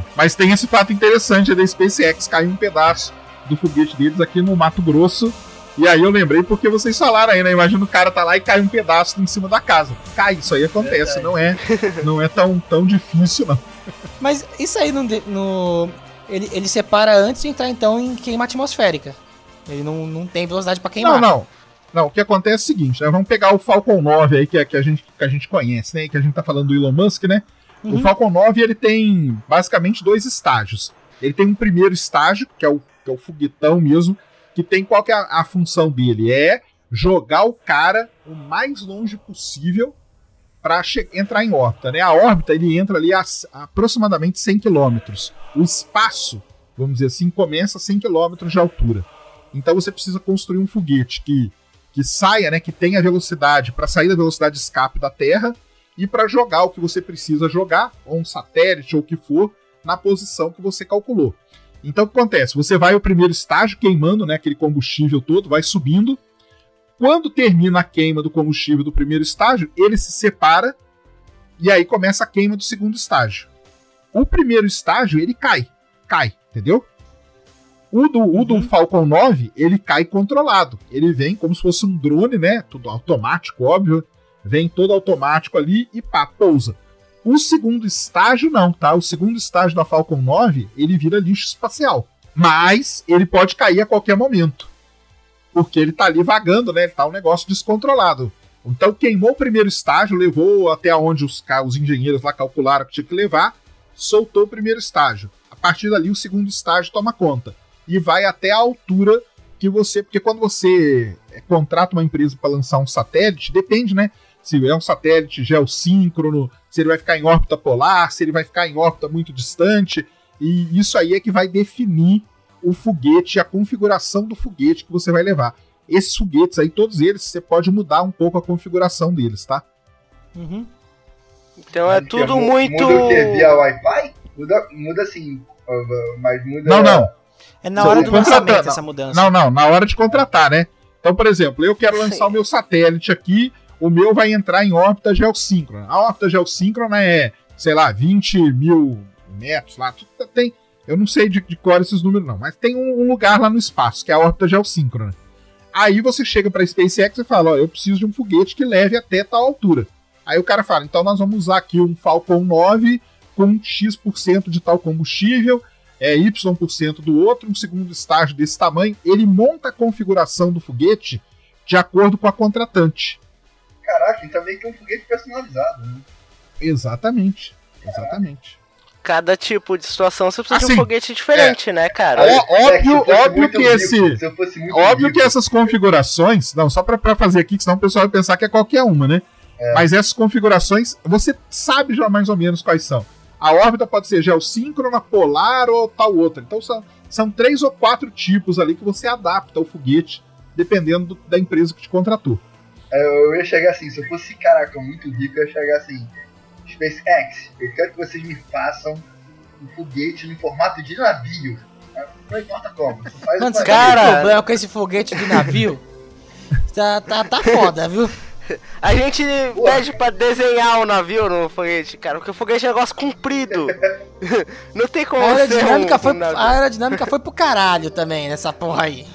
Speaker 4: Mas tem esse fato interessante da SpaceX cair um pedaço do foguete deles aqui no Mato Grosso. E aí eu lembrei porque vocês falaram aí, né? Imagina o cara tá lá e cai um pedaço em cima da casa. Cai, isso aí acontece, é não é, não é tão, tão difícil, não.
Speaker 2: Mas isso aí no, no ele, ele separa antes de entrar então em queima atmosférica. Ele não, não tem velocidade para queimar.
Speaker 4: Não, não. Não, o que acontece é o seguinte, né? Vamos pegar o Falcon 9 aí, que, é, que, a, gente, que a gente conhece, né? Que a gente tá falando do Elon Musk, né? Uhum. O Falcon 9 ele tem basicamente dois estágios. Ele tem um primeiro estágio, que é o, que é o foguetão mesmo, que tem qual que é a, a função dele? É jogar o cara o mais longe possível para entrar em órbita. Né? A órbita ele entra ali a, a aproximadamente 100 km. O espaço, vamos dizer assim, começa a 100 km de altura. Então você precisa construir um foguete que, que saia, né, que tenha velocidade para sair da velocidade de escape da Terra e para jogar o que você precisa jogar, ou um satélite ou o que for, na posição que você calculou. Então o que acontece? Você vai ao primeiro estágio queimando né, aquele combustível todo, vai subindo. Quando termina a queima do combustível do primeiro estágio, ele se separa e aí começa a queima do segundo estágio. O primeiro estágio ele cai, cai, entendeu? O do, o do uhum. Falcon 9 ele cai controlado. Ele vem como se fosse um drone, né? Tudo automático, óbvio vem todo automático ali e pá, pousa. O segundo estágio não, tá? O segundo estágio da Falcon 9, ele vira lixo espacial. Mas ele pode cair a qualquer momento. Porque ele tá ali vagando, né? Ele tá um negócio descontrolado. Então queimou o primeiro estágio, levou até onde os, os engenheiros lá calcularam que tinha que levar, soltou o primeiro estágio. A partir dali, o segundo estágio toma conta. E vai até a altura que você. Porque quando você é, contrata uma empresa para lançar um satélite, depende, né? Se é um satélite geossíncrono, se ele vai ficar em órbita polar, se ele vai ficar em órbita muito distante. E isso aí é que vai definir o foguete, a configuração do foguete que você vai levar. Esses foguetes aí, todos eles, você pode mudar um pouco a configuração deles, tá?
Speaker 1: Uhum. Então é tudo muda, muito.
Speaker 3: Muda o? Via Wi-Fi? Muda, muda assim, mas muda.
Speaker 4: Não, não.
Speaker 2: É na hora do lançamento essa mudança.
Speaker 4: Não, não, na hora de contratar, né? Então, por exemplo, eu quero lançar Sim. o meu satélite aqui o meu vai entrar em órbita geossíncrona. A órbita geossíncrona é, sei lá, 20 mil metros lá. Tem, eu não sei de, de cor esses números, não, mas tem um, um, lugar lá no espaço, que é a órbita geossíncrona. Aí você chega para a SpaceX e fala: Ó, eu preciso de um foguete que leve até tal altura. Aí o cara fala: então nós vamos usar aqui um Falcon 9 com X% de tal combustível, é Y% do outro, um segundo estágio desse tamanho. Ele monta a configuração do foguete de acordo com a contratante.
Speaker 3: Caraca, então meio que um foguete personalizado, né?
Speaker 4: Exatamente. Exatamente.
Speaker 1: Cada tipo de situação você precisa assim, de um assim, foguete diferente,
Speaker 4: é,
Speaker 1: né, cara?
Speaker 4: É, óbvio, óbvio que esse. Óbvio que essas configurações. Não, só pra, pra fazer aqui, senão o pessoal vai pensar que é qualquer uma, né? É. Mas essas configurações, você sabe já mais ou menos quais são. A órbita pode ser geossíncrona, polar ou tal outra. Então são, são três ou quatro tipos ali que você adapta o foguete, dependendo do, da empresa que te contratou.
Speaker 3: Eu ia chegar assim, se eu fosse, caraca, muito rico, eu ia chegar assim, SpaceX, eu quero que vocês me façam um foguete no formato de navio. Não importa como. Faz
Speaker 2: Mano, cara, problema com esse foguete de navio. tá, tá, tá foda, viu?
Speaker 1: A gente Pô. pede pra desenhar o um navio no foguete, cara, porque o foguete é um negócio comprido. Não tem como
Speaker 2: a aerodinâmica, um, foi, um a aerodinâmica foi pro caralho também nessa porra aí.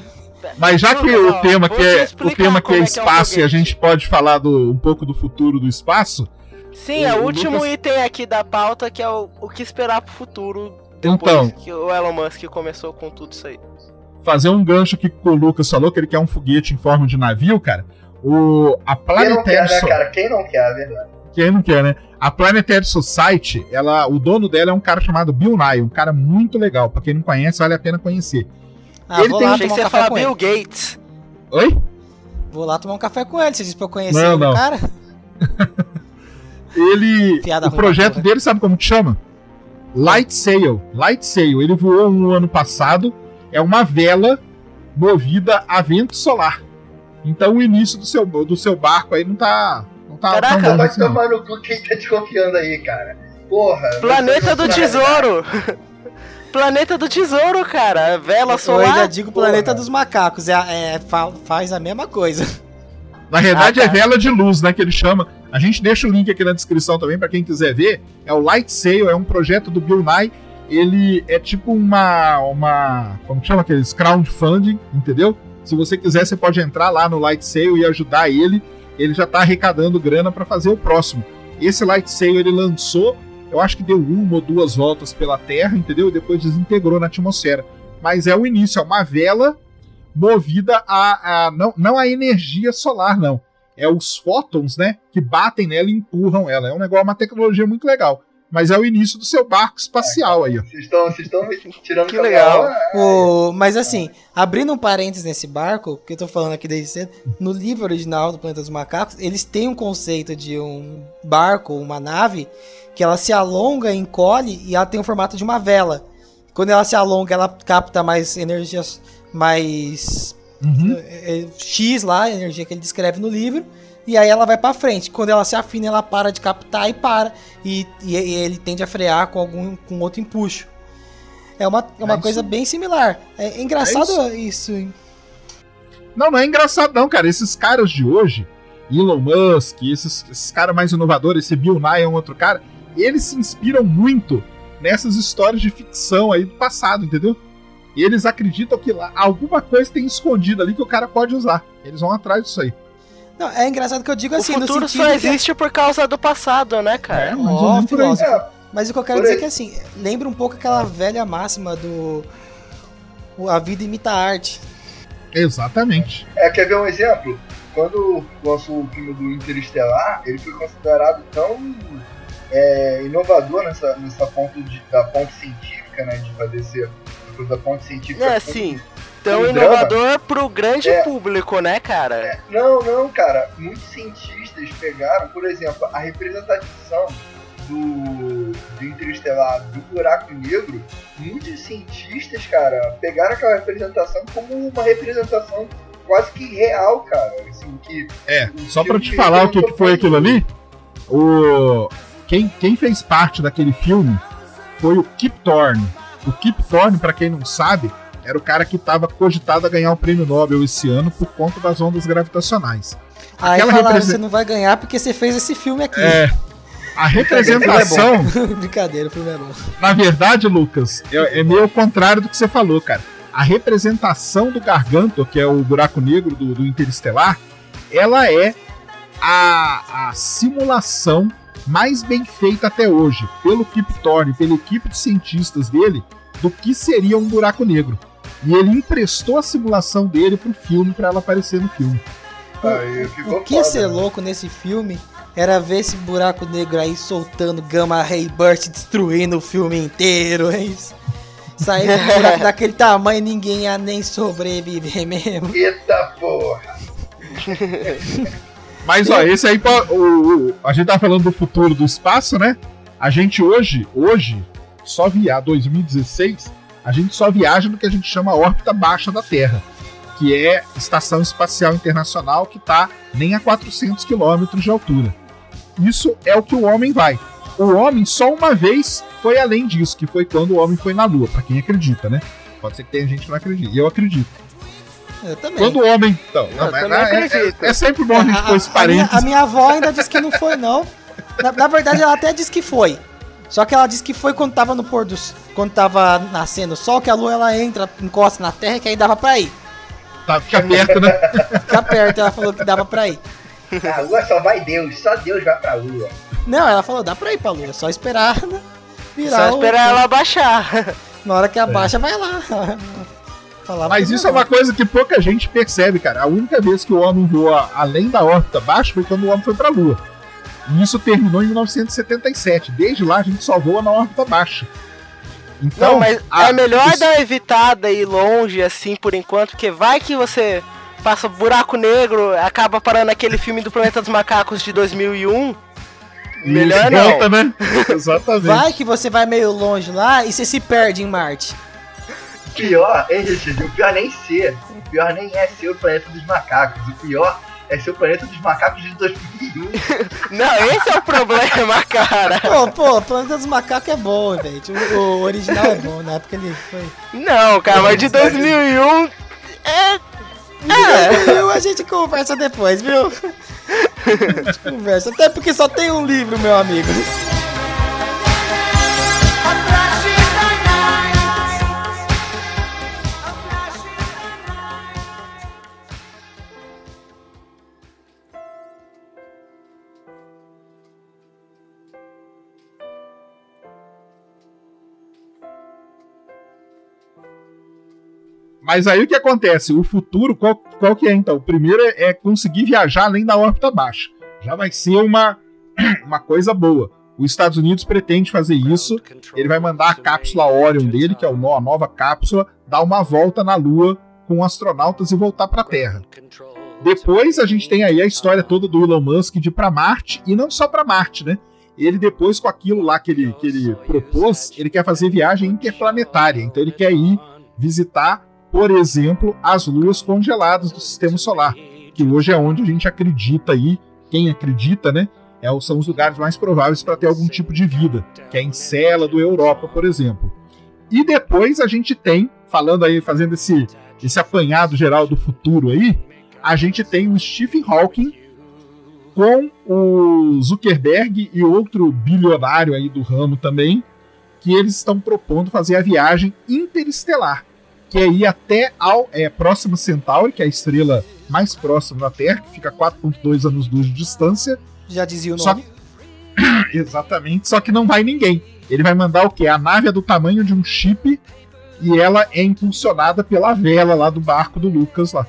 Speaker 4: Mas já que o tema que é o tema que é, é espaço e a gente pode falar do, um pouco do futuro do espaço.
Speaker 1: Sim, é o, o último Lucas... item aqui da pauta que é o, o que esperar pro futuro depois então, que o Elon Musk começou com tudo isso aí.
Speaker 4: Fazer um gancho aqui que o Lucas falou que ele quer um foguete em forma de navio, cara. O a Planetary
Speaker 3: Quem não quer, né, cara? Quem não quer, é verdade.
Speaker 4: Quem não quer, né? A Planetary Society, ela, o dono dela é um cara chamado Bill Nye, um cara muito legal. Para quem não conhece, vale a pena conhecer.
Speaker 1: Ah, ele tem lá, achei que você ia falar Bill Gates.
Speaker 4: Oi?
Speaker 2: Vou lá tomar um café com ele, você disse pra eu conhecer não, não. o cara?
Speaker 4: ele. Piada o projeto dele, sabe como que chama? Light Sail. Light Sail. Ele voou um ano passado. É uma vela movida a vento solar. Então o início do seu, do seu barco aí não tá. Não tá
Speaker 3: Caraca, tão vai tomar no cu quem tá te confiando aí, cara. Porra.
Speaker 1: Planeta do Tesouro! Planeta do Tesouro, cara. Vela solar.
Speaker 2: Eu ainda digo Planeta
Speaker 3: porra.
Speaker 2: dos Macacos. É, é, fa- faz a mesma coisa.
Speaker 4: Na verdade
Speaker 1: Ah,
Speaker 4: é
Speaker 1: tá.
Speaker 4: vela de luz, né, que ele chama. A gente deixa o link aqui na descrição também pra quem quiser ver. É o Light Sail, é um projeto do Bill Nye. Ele é tipo uma uma, como que chama aqueles crowdfunding, entendeu? Se você quiser, você pode entrar lá no Light Sail e ajudar ele. Ele já tá arrecadando grana pra fazer o próximo. Esse Light Sail ele lançou, eu acho que deu uma ou duas voltas pela Terra, entendeu? E depois desintegrou na atmosfera. Mas é o início, é uma vela movida a, a não, não a energia solar, não. É os fótons, né, que batem nela e empurram ela. É um negócio, uma tecnologia muito legal. Mas é o início do seu barco espacial aí, ó.
Speaker 3: Vocês estão vocês estão me tirando
Speaker 1: Que legal.
Speaker 2: O, mas assim, abrindo um parênteses nesse barco, que eu tô falando aqui desde cedo, no livro original do Planeta dos Macacos, eles têm um conceito de um barco, uma nave, que ela se alonga, encolhe e ela tem o formato de uma vela. Quando ela se alonga, ela capta mais energias, mais
Speaker 4: Uhum.
Speaker 2: é, é, X lá, a energia que ele descreve no livro, e aí ela vai pra frente. Quando ela se afina, ela para de captar e para. E, e- e ele tende a frear com algum com outro empuxo. É uma, é uma
Speaker 4: É
Speaker 2: coisa
Speaker 4: isso.
Speaker 2: bem similar. É engraçado isso. hein?
Speaker 4: Não, não é engraçado não, cara. Esses caras de hoje, Elon Musk, esses, esses caras mais inovadores, esse Bill Nye é um outro cara, eles se inspiram muito nessas histórias de ficção aí do passado, entendeu? E eles acreditam que lá alguma coisa tem escondida ali que o cara pode usar. Eles vão atrás disso aí.
Speaker 2: Não, é engraçado que eu digo assim,
Speaker 1: o
Speaker 2: no
Speaker 1: futuro só
Speaker 2: que-
Speaker 1: existe por causa do passado, né, cara?
Speaker 4: É, por aí.
Speaker 2: filósofo.
Speaker 3: É,
Speaker 2: Mas o que eu quero
Speaker 3: Por
Speaker 2: dizer é que assim, lembra um pouco aquela velha máxima do. o- A vida imita a arte.
Speaker 4: Exatamente.
Speaker 3: É, quer ver um exemplo? Quando lançou o filme do Interestelar, ele foi considerado tão é, inovador nessa, nessa ponto de, da ponte científica, né? De fazer ser da ponte científica.
Speaker 1: É, sim. Tão
Speaker 3: um
Speaker 1: inovador pro grande
Speaker 3: É.
Speaker 1: público, né, cara?
Speaker 3: Não, não, cara. Muitos cientistas pegaram, por exemplo, a representação do, do Interestelar do buraco negro. Muitos cientistas, cara, pegaram aquela representação como uma representação quase que real, cara. Assim, que
Speaker 4: É, só pra
Speaker 3: filme
Speaker 4: te falar o que, que foi aquilo ali, o quem, quem fez parte daquele filme foi o Kip Thorne. O Kip Thorne, pra quem não sabe, era o cara que estava cogitado a ganhar o prêmio Nobel esse ano por conta das ondas gravitacionais.
Speaker 2: Aí
Speaker 4: Aquela
Speaker 2: falaram,
Speaker 4: represen-
Speaker 2: você não vai ganhar porque você fez esse filme aqui.
Speaker 4: É, a representação,
Speaker 2: Brincadeira, o filme é bom.
Speaker 4: na verdade, Lucas, é, é meio ao contrário do que você falou, cara. A representação do Garganto, que é o buraco negro do, do Interestelar, ela é a, a simulação mais bem feita até hoje, pelo Kip Thorne, pela equipe de cientistas dele, do que seria um buraco negro. E ele emprestou a simulação dele pro filme para ela aparecer no filme.
Speaker 3: aí ficou
Speaker 2: O que ia ser
Speaker 3: né?
Speaker 2: louco nesse filme era ver esse buraco negro aí soltando Gamma Ray Burst, destruindo o filme inteiro, é isso. Sair um buraco daquele tamanho ninguém ia nem sobreviver mesmo.
Speaker 3: Eita porra!
Speaker 4: Mas ó, esse aí, o, o- a gente tá falando do futuro do espaço, né? A gente hoje, hoje, só via 2016, a gente só viaja no que a gente chama órbita baixa da Terra, que é Estação Espacial Internacional, que tá nem a 400 quilômetros de altura. Isso é o que o homem vai. O homem só uma vez foi além disso, que foi quando o homem foi na Lua, pra quem acredita, né? Pode ser que tenha gente que não acredite. Eu acredito.
Speaker 2: Eu também.
Speaker 4: Quando o homem. Então, não,
Speaker 1: Eu
Speaker 4: mas- é- é-. É, sempre bom a gente pôr esse
Speaker 2: a, minha,
Speaker 4: parênteses.
Speaker 2: a minha avó ainda disse que não foi, não. Na, na verdade, ela até disse que foi. Só que ela disse que foi quando tava no pôr do quando tava nascendo o sol, que a lua ela entra, encosta na terra, que aí dava pra ir.
Speaker 4: Tá, fica perto, né?
Speaker 2: Fica perto, ela falou que dava pra ir.
Speaker 3: Na lua só vai Deus, só Deus vai pra lua.
Speaker 2: Não, ela falou, dá pra ir pra lua, é só esperar né, virar
Speaker 1: Só
Speaker 2: o-
Speaker 1: esperar ela baixar.
Speaker 2: Na hora que abaixa, vai lá. Falava
Speaker 4: Mas isso é uma coisa que pouca gente percebe, cara. A única vez que o homem voa além da órbita baixa foi quando o homem foi pra Lua. E isso terminou em 1977. Desde lá a gente só voa na órbita baixa. Então,
Speaker 1: não, mas
Speaker 4: a-
Speaker 1: é melhor
Speaker 4: isso-
Speaker 1: dar uma evitada e ir longe, assim, por enquanto, porque vai que você passa buraco negro, acaba parando aquele filme do Planeta dos Macacos de 2001. Melhor
Speaker 4: isso
Speaker 1: não.
Speaker 4: volta, né? Exatamente.
Speaker 2: Vai que você vai meio longe lá e você se perde em Marte.
Speaker 3: Pior, hein, Richard? O pior nem ser. O pior nem é ser o planeta dos macacos. O pior é ser o planeta dos macacos de 2001.
Speaker 1: Não, esse é o problema, cara.
Speaker 2: Pô, pô, Planeta dos Macacos é bom, gente. O, o original é bom, na época ele foi.
Speaker 1: Não, cara, mas de 2001 é.
Speaker 2: É. A gente conversa depois, viu? A gente conversa. Até porque só tem um livro, meu amigo.
Speaker 4: Mas aí o que acontece? O futuro, qual, qual que é então? O primeiro é, é conseguir viajar além da órbita baixa. Já vai ser uma, uma coisa boa. Os Estados Unidos pretende fazer isso. Ele vai mandar a cápsula Orion dele, que é a nova cápsula, dar uma volta na Lua com astronautas e voltar para a Terra. Depois a gente tem aí a história toda do Elon Musk de ir para Marte e não só para Marte, né? Ele depois com aquilo lá que ele, que ele propôs, ele quer fazer viagem interplanetária. Então ele quer ir visitar por exemplo, as luas congeladas do sistema solar, que hoje é onde a gente acredita aí, quem acredita, né? É, são os lugares mais prováveis para ter algum tipo de vida, que é Encélado, Europa, por exemplo. E depois a gente tem, falando aí, fazendo esse, esse apanhado geral do futuro aí, a gente tem o Stephen Hawking com o Zuckerberg e outro bilionário aí do ramo também, que eles estão propondo fazer a viagem interestelar que é ir até ao é, Próxima Centauri, que é a estrela mais próxima da Terra, que fica a 4.2 anos-luz de distância.
Speaker 2: Já dizia o nome.
Speaker 4: Só... Exatamente, só que não vai ninguém. Ele vai mandar o quê? A nave é do tamanho de um chip e ela é impulsionada pela vela lá do barco do Lucas lá.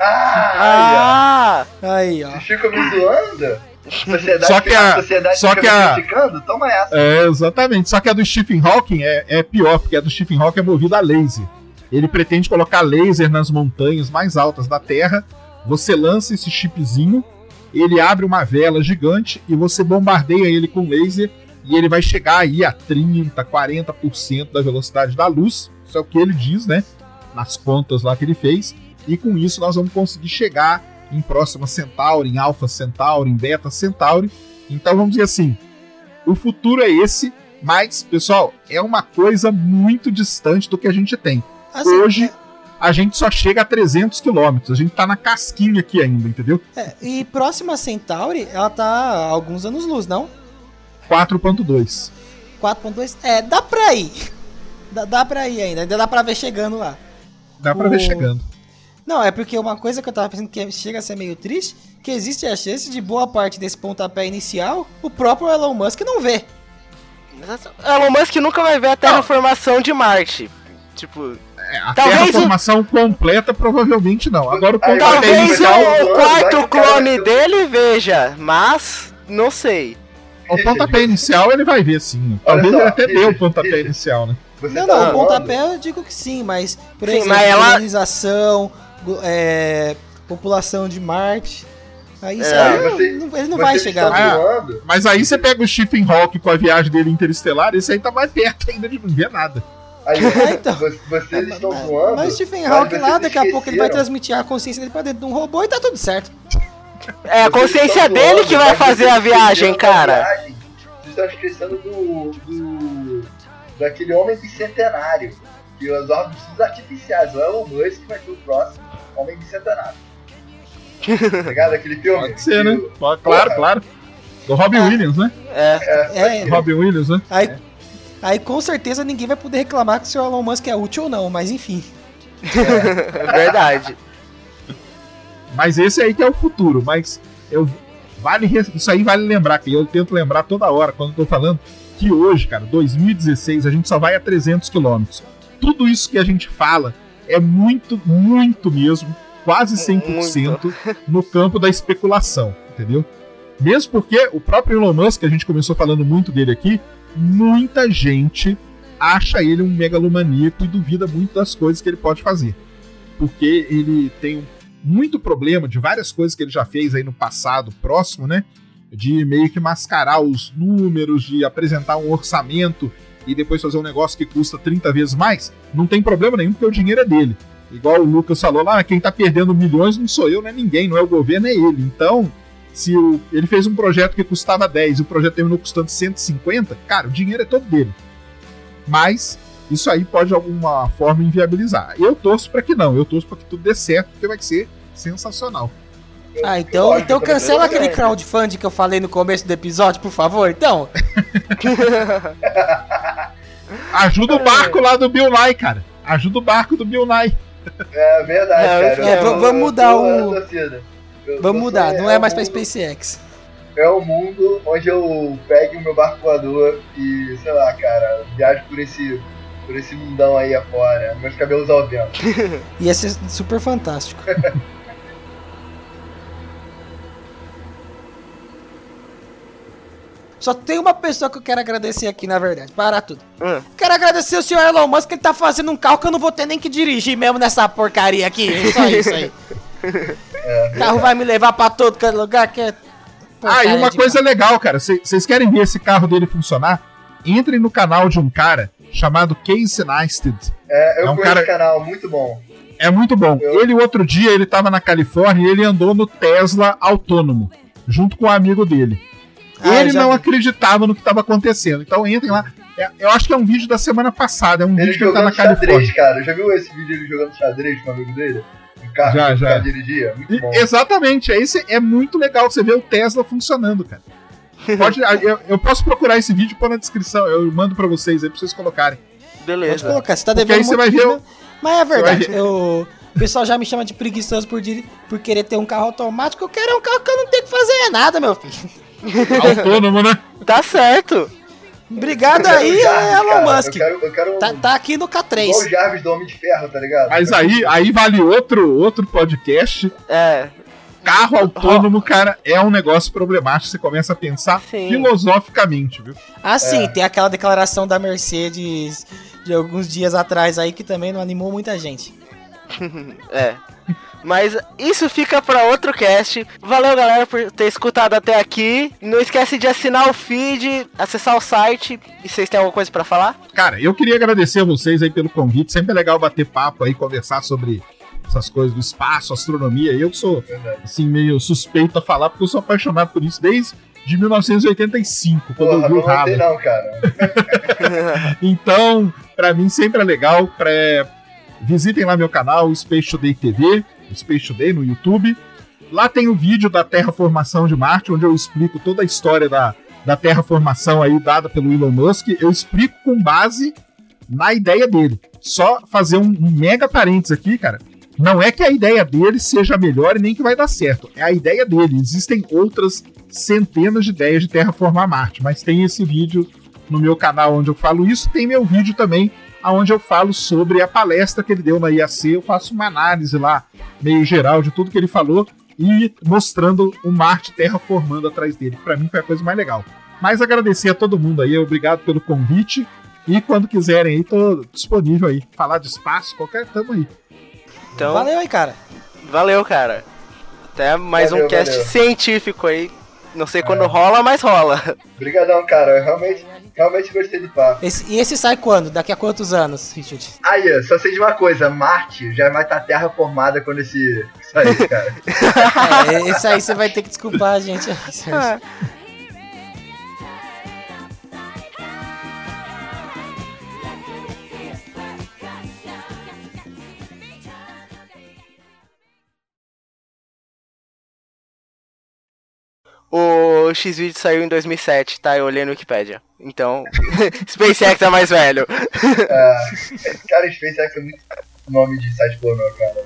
Speaker 3: Ah!
Speaker 2: ah aí, ó.
Speaker 3: Chico me zoando?
Speaker 4: Sociedade só que a,
Speaker 3: sociedade
Speaker 4: só que a,
Speaker 3: Toma essa.
Speaker 4: É, exatamente. Só que a do Stephen Hawking é, é pior, porque a do Stephen Hawking é movida a laser. Ele pretende colocar laser nas montanhas mais altas da Terra. Você lança esse chipzinho, ele abre uma vela gigante e você bombardeia ele com laser e ele vai chegar aí a 30, 40% da velocidade da luz. Isso é o que ele diz, né? Nas contas lá que ele fez. E com isso nós vamos conseguir chegar em Próxima Centauri, em Alpha Centauri, em Beta Centauri. Então vamos dizer assim, o futuro é esse, mas, pessoal, é uma coisa muito distante do que a gente tem. Assim, Hoje é... a gente só chega a 300 quilômetros. A gente tá na casquinha aqui ainda, entendeu?
Speaker 2: É, e próxima a Centauri, ela tá a alguns anos luz, não?
Speaker 4: 4.2.
Speaker 2: 4.2? É, dá pra ir. Dá, dá pra ir ainda. Ainda dá pra ver chegando lá.
Speaker 4: Dá pra o... ver chegando.
Speaker 2: Não, é porque uma coisa que eu tava pensando que chega a ser meio triste, que existe a chance de boa parte desse pontapé inicial o próprio Elon Musk não vê.
Speaker 1: Elon Musk nunca vai ver a terraformação de Marte. Tipo,
Speaker 4: a Talvez terraformação o... completa, provavelmente não. Agora o
Speaker 1: Talvez inicial, o quarto clone dele veja, mas não sei.
Speaker 4: O pontapé inicial ele vai ver sim. Talvez ele até dê o pontapé inicial, né?
Speaker 2: não, tá não, o pontapé eu digo que sim, mas por sim, exemplo, mas colonização, é, população de Marte. Aí é, aí você, ele não vai chegar.
Speaker 4: Ah, mas aí você pega o Stephen Hawking com a viagem dele interestelar, esse aí tá mais perto ainda de não ver nada.
Speaker 3: Aí, é, então. vocês estão voando.
Speaker 2: Mas Stephen Hawking lá, daqui a pouco ele vai transmitir a consciência dele pra dentro de um robô e tá tudo certo.
Speaker 1: É a consciência dele que vai fazer a viagem, cara.
Speaker 3: Vocês estão esquecendo do, do. daquele homem bicentenário. Que os órgãos artificiais, o Elon Musk vai ser o próximo homem bicentenário. tá ligado? Aquele filme?
Speaker 4: Pode ser, né? Pode, claro, claro. Do Robin ah, Williams, né?
Speaker 1: É.
Speaker 2: é,
Speaker 4: é Robin Williams, né?
Speaker 2: Aí, é. Aí com certeza ninguém vai poder reclamar que o seu Elon Musk é útil ou não, mas enfim.
Speaker 1: É, verdade.
Speaker 4: Mas esse aí que é o futuro, mas eu vale isso aí vale lembrar que eu tento lembrar toda hora quando eu tô falando que hoje, cara, 2016, a gente só vai a 300 quilômetros. Tudo isso que a gente fala é muito, muito mesmo, quase 100% muito. no campo da especulação, entendeu? Mesmo porque o próprio Elon Musk, a gente começou falando muito dele aqui, muita gente acha ele um megalomaníaco e duvida muito das coisas que ele pode fazer. Porque ele tem muito problema de várias coisas que ele já fez aí no passado próximo, né? De meio que mascarar os números, de apresentar um orçamento e depois fazer um negócio que custa 30 vezes mais. Não tem problema nenhum, porque o dinheiro é dele. Igual o Lucas falou lá, quem tá perdendo milhões não sou eu, não é ninguém, não é o governo, é ele. Então, se o, ele fez um projeto que custava 10 e o projeto terminou custando 150, cara, o dinheiro é todo dele. Mas isso aí pode de alguma forma inviabilizar. Eu torço para que não, eu torço para que tudo dê certo, porque vai ser sensacional.
Speaker 2: Ah, então, então cancela aquele crowdfunding que eu falei no começo do episódio, por favor, então.
Speaker 4: Ajuda o barco lá do Bill Nye, cara. Ajuda o barco do Bill Nye.
Speaker 3: É verdade, é, cara.
Speaker 2: É, vamos mudar o. Vamos mudar, não é mais pra SpaceX.
Speaker 3: É o mundo onde eu pego o meu barco voador e, sei lá, cara, viajo por esse, por esse mundão aí afora, meus cabelos ao vento.
Speaker 2: Ia ser super fantástico. Só tem uma pessoa que eu quero agradecer aqui, na verdade. Para tudo. Hum. Quero agradecer o senhor Elon Musk que ele tá fazendo um carro que eu não vou ter nem que dirigir mesmo nessa porcaria aqui. Só isso aí. É, o carro vai me levar pra todo lugar que é.
Speaker 4: Ah, e uma coisa carro. legal, cara. Vocês querem ver esse carro dele funcionar? Entrem no canal de um cara chamado Casey Neistat.
Speaker 3: É, eu é um cara... canal, muito bom.
Speaker 4: É muito bom. Eu... Ele, outro dia, ele tava na Califórnia e ele andou no Tesla autônomo, junto com um amigo dele. Ah, ele não vi. acreditava no que estava acontecendo. Então entrem lá. É, eu acho que é um vídeo da semana passada. É um
Speaker 3: ele
Speaker 4: vídeo que ele
Speaker 3: tá na Califórnia. Xadrez, cara. Já viu esse vídeo ele jogando xadrez com o amigo dele? Carro
Speaker 4: já, já.
Speaker 3: dirigia? Muito bom.
Speaker 4: Exatamente. Esse é muito legal você ver o Tesla funcionando, cara. Pode, eu, eu, posso procurar esse vídeo pôr na descrição. Eu mando pra vocês aí pra vocês colocarem.
Speaker 2: Beleza. Pode colocar. Você tá devendo
Speaker 4: aí você vai ver. O...
Speaker 2: Mas é verdade. Eu. O pessoal já me chama de preguiçoso por, por querer ter um carro automático. Eu quero um carro que eu não tenho que fazer nada, meu filho.
Speaker 4: Autônomo, né?
Speaker 1: Tá certo.
Speaker 2: Obrigado aí, Jarvis, Elon
Speaker 3: cara, Musk. Eu quero, eu quero
Speaker 2: tá, tá, aqui no K3.
Speaker 3: Igual o Jarvis do Homem de Ferro, tá ligado?
Speaker 4: Mas aí, aí vale outro, outro podcast.
Speaker 1: É.
Speaker 4: Carro autônomo, cara, é um negócio problemático. Você começa a pensar sim. filosoficamente, viu?
Speaker 2: Ah, sim, é. tem aquela declaração da Mercedes de alguns dias atrás aí que também não animou muita gente.
Speaker 1: é. Mas isso fica para outro cast. Valeu, galera, por ter escutado até aqui. Não esquece de assinar o feed, acessar o site. E vocês têm alguma coisa para falar?
Speaker 4: Cara, eu queria agradecer a vocês aí pelo convite. Sempre é legal bater papo aí, conversar sobre essas coisas do espaço, astronomia. Eu sou, assim, meio suspeito a falar, porque eu sou apaixonado por isso desde de 1985, quando Porra, eu vi o Halo.
Speaker 3: Não, cara.
Speaker 4: então, para mim sempre é legal. Pra... Visitem lá meu canal, Space Today TV. Space Today no YouTube. Lá tem o vídeo da terraformação de Marte, onde eu explico toda a história da, da terraformação aí dada pelo Elon Musk. Eu explico com base na ideia dele. Só fazer um, um mega parênteses aqui, cara. Não é que a ideia dele seja melhor e nem que vai dar certo. É a ideia dele. Existem outras centenas de ideias de terraformar Marte, mas tem esse vídeo no meu canal onde eu falo isso. Tem meu vídeo também onde eu falo sobre a palestra que ele deu na IAC. Eu faço uma análise lá, meio geral, de tudo que ele falou e mostrando o Marte Terra formando atrás dele. Para mim foi a coisa mais legal. Mas agradecer a todo mundo aí, obrigado pelo convite. E quando quiserem aí, tô disponível aí. Falar de espaço, qualquer tamo aí.
Speaker 2: Então, valeu aí, cara.
Speaker 1: Valeu, cara. Até mais valeu, um cast valeu. científico aí. Não sei quando é. rola, mas rola.
Speaker 3: Obrigadão, cara. Eu realmente Realmente gostei do papo.
Speaker 2: Esse, e esse sai quando? Daqui a quantos anos, Richard?
Speaker 3: Aí, só sei de uma coisa: Marte já vai estar terra formada quando esse sair, cara.
Speaker 2: é, esse aí você vai ter que desculpar a gente. Ah.
Speaker 1: O X-Video saiu em 2007, tá? Eu olhei no Wikipedia. Então, SpaceX é mais velho.
Speaker 3: É, cara, SpaceX é muito nome de site pornô, cara.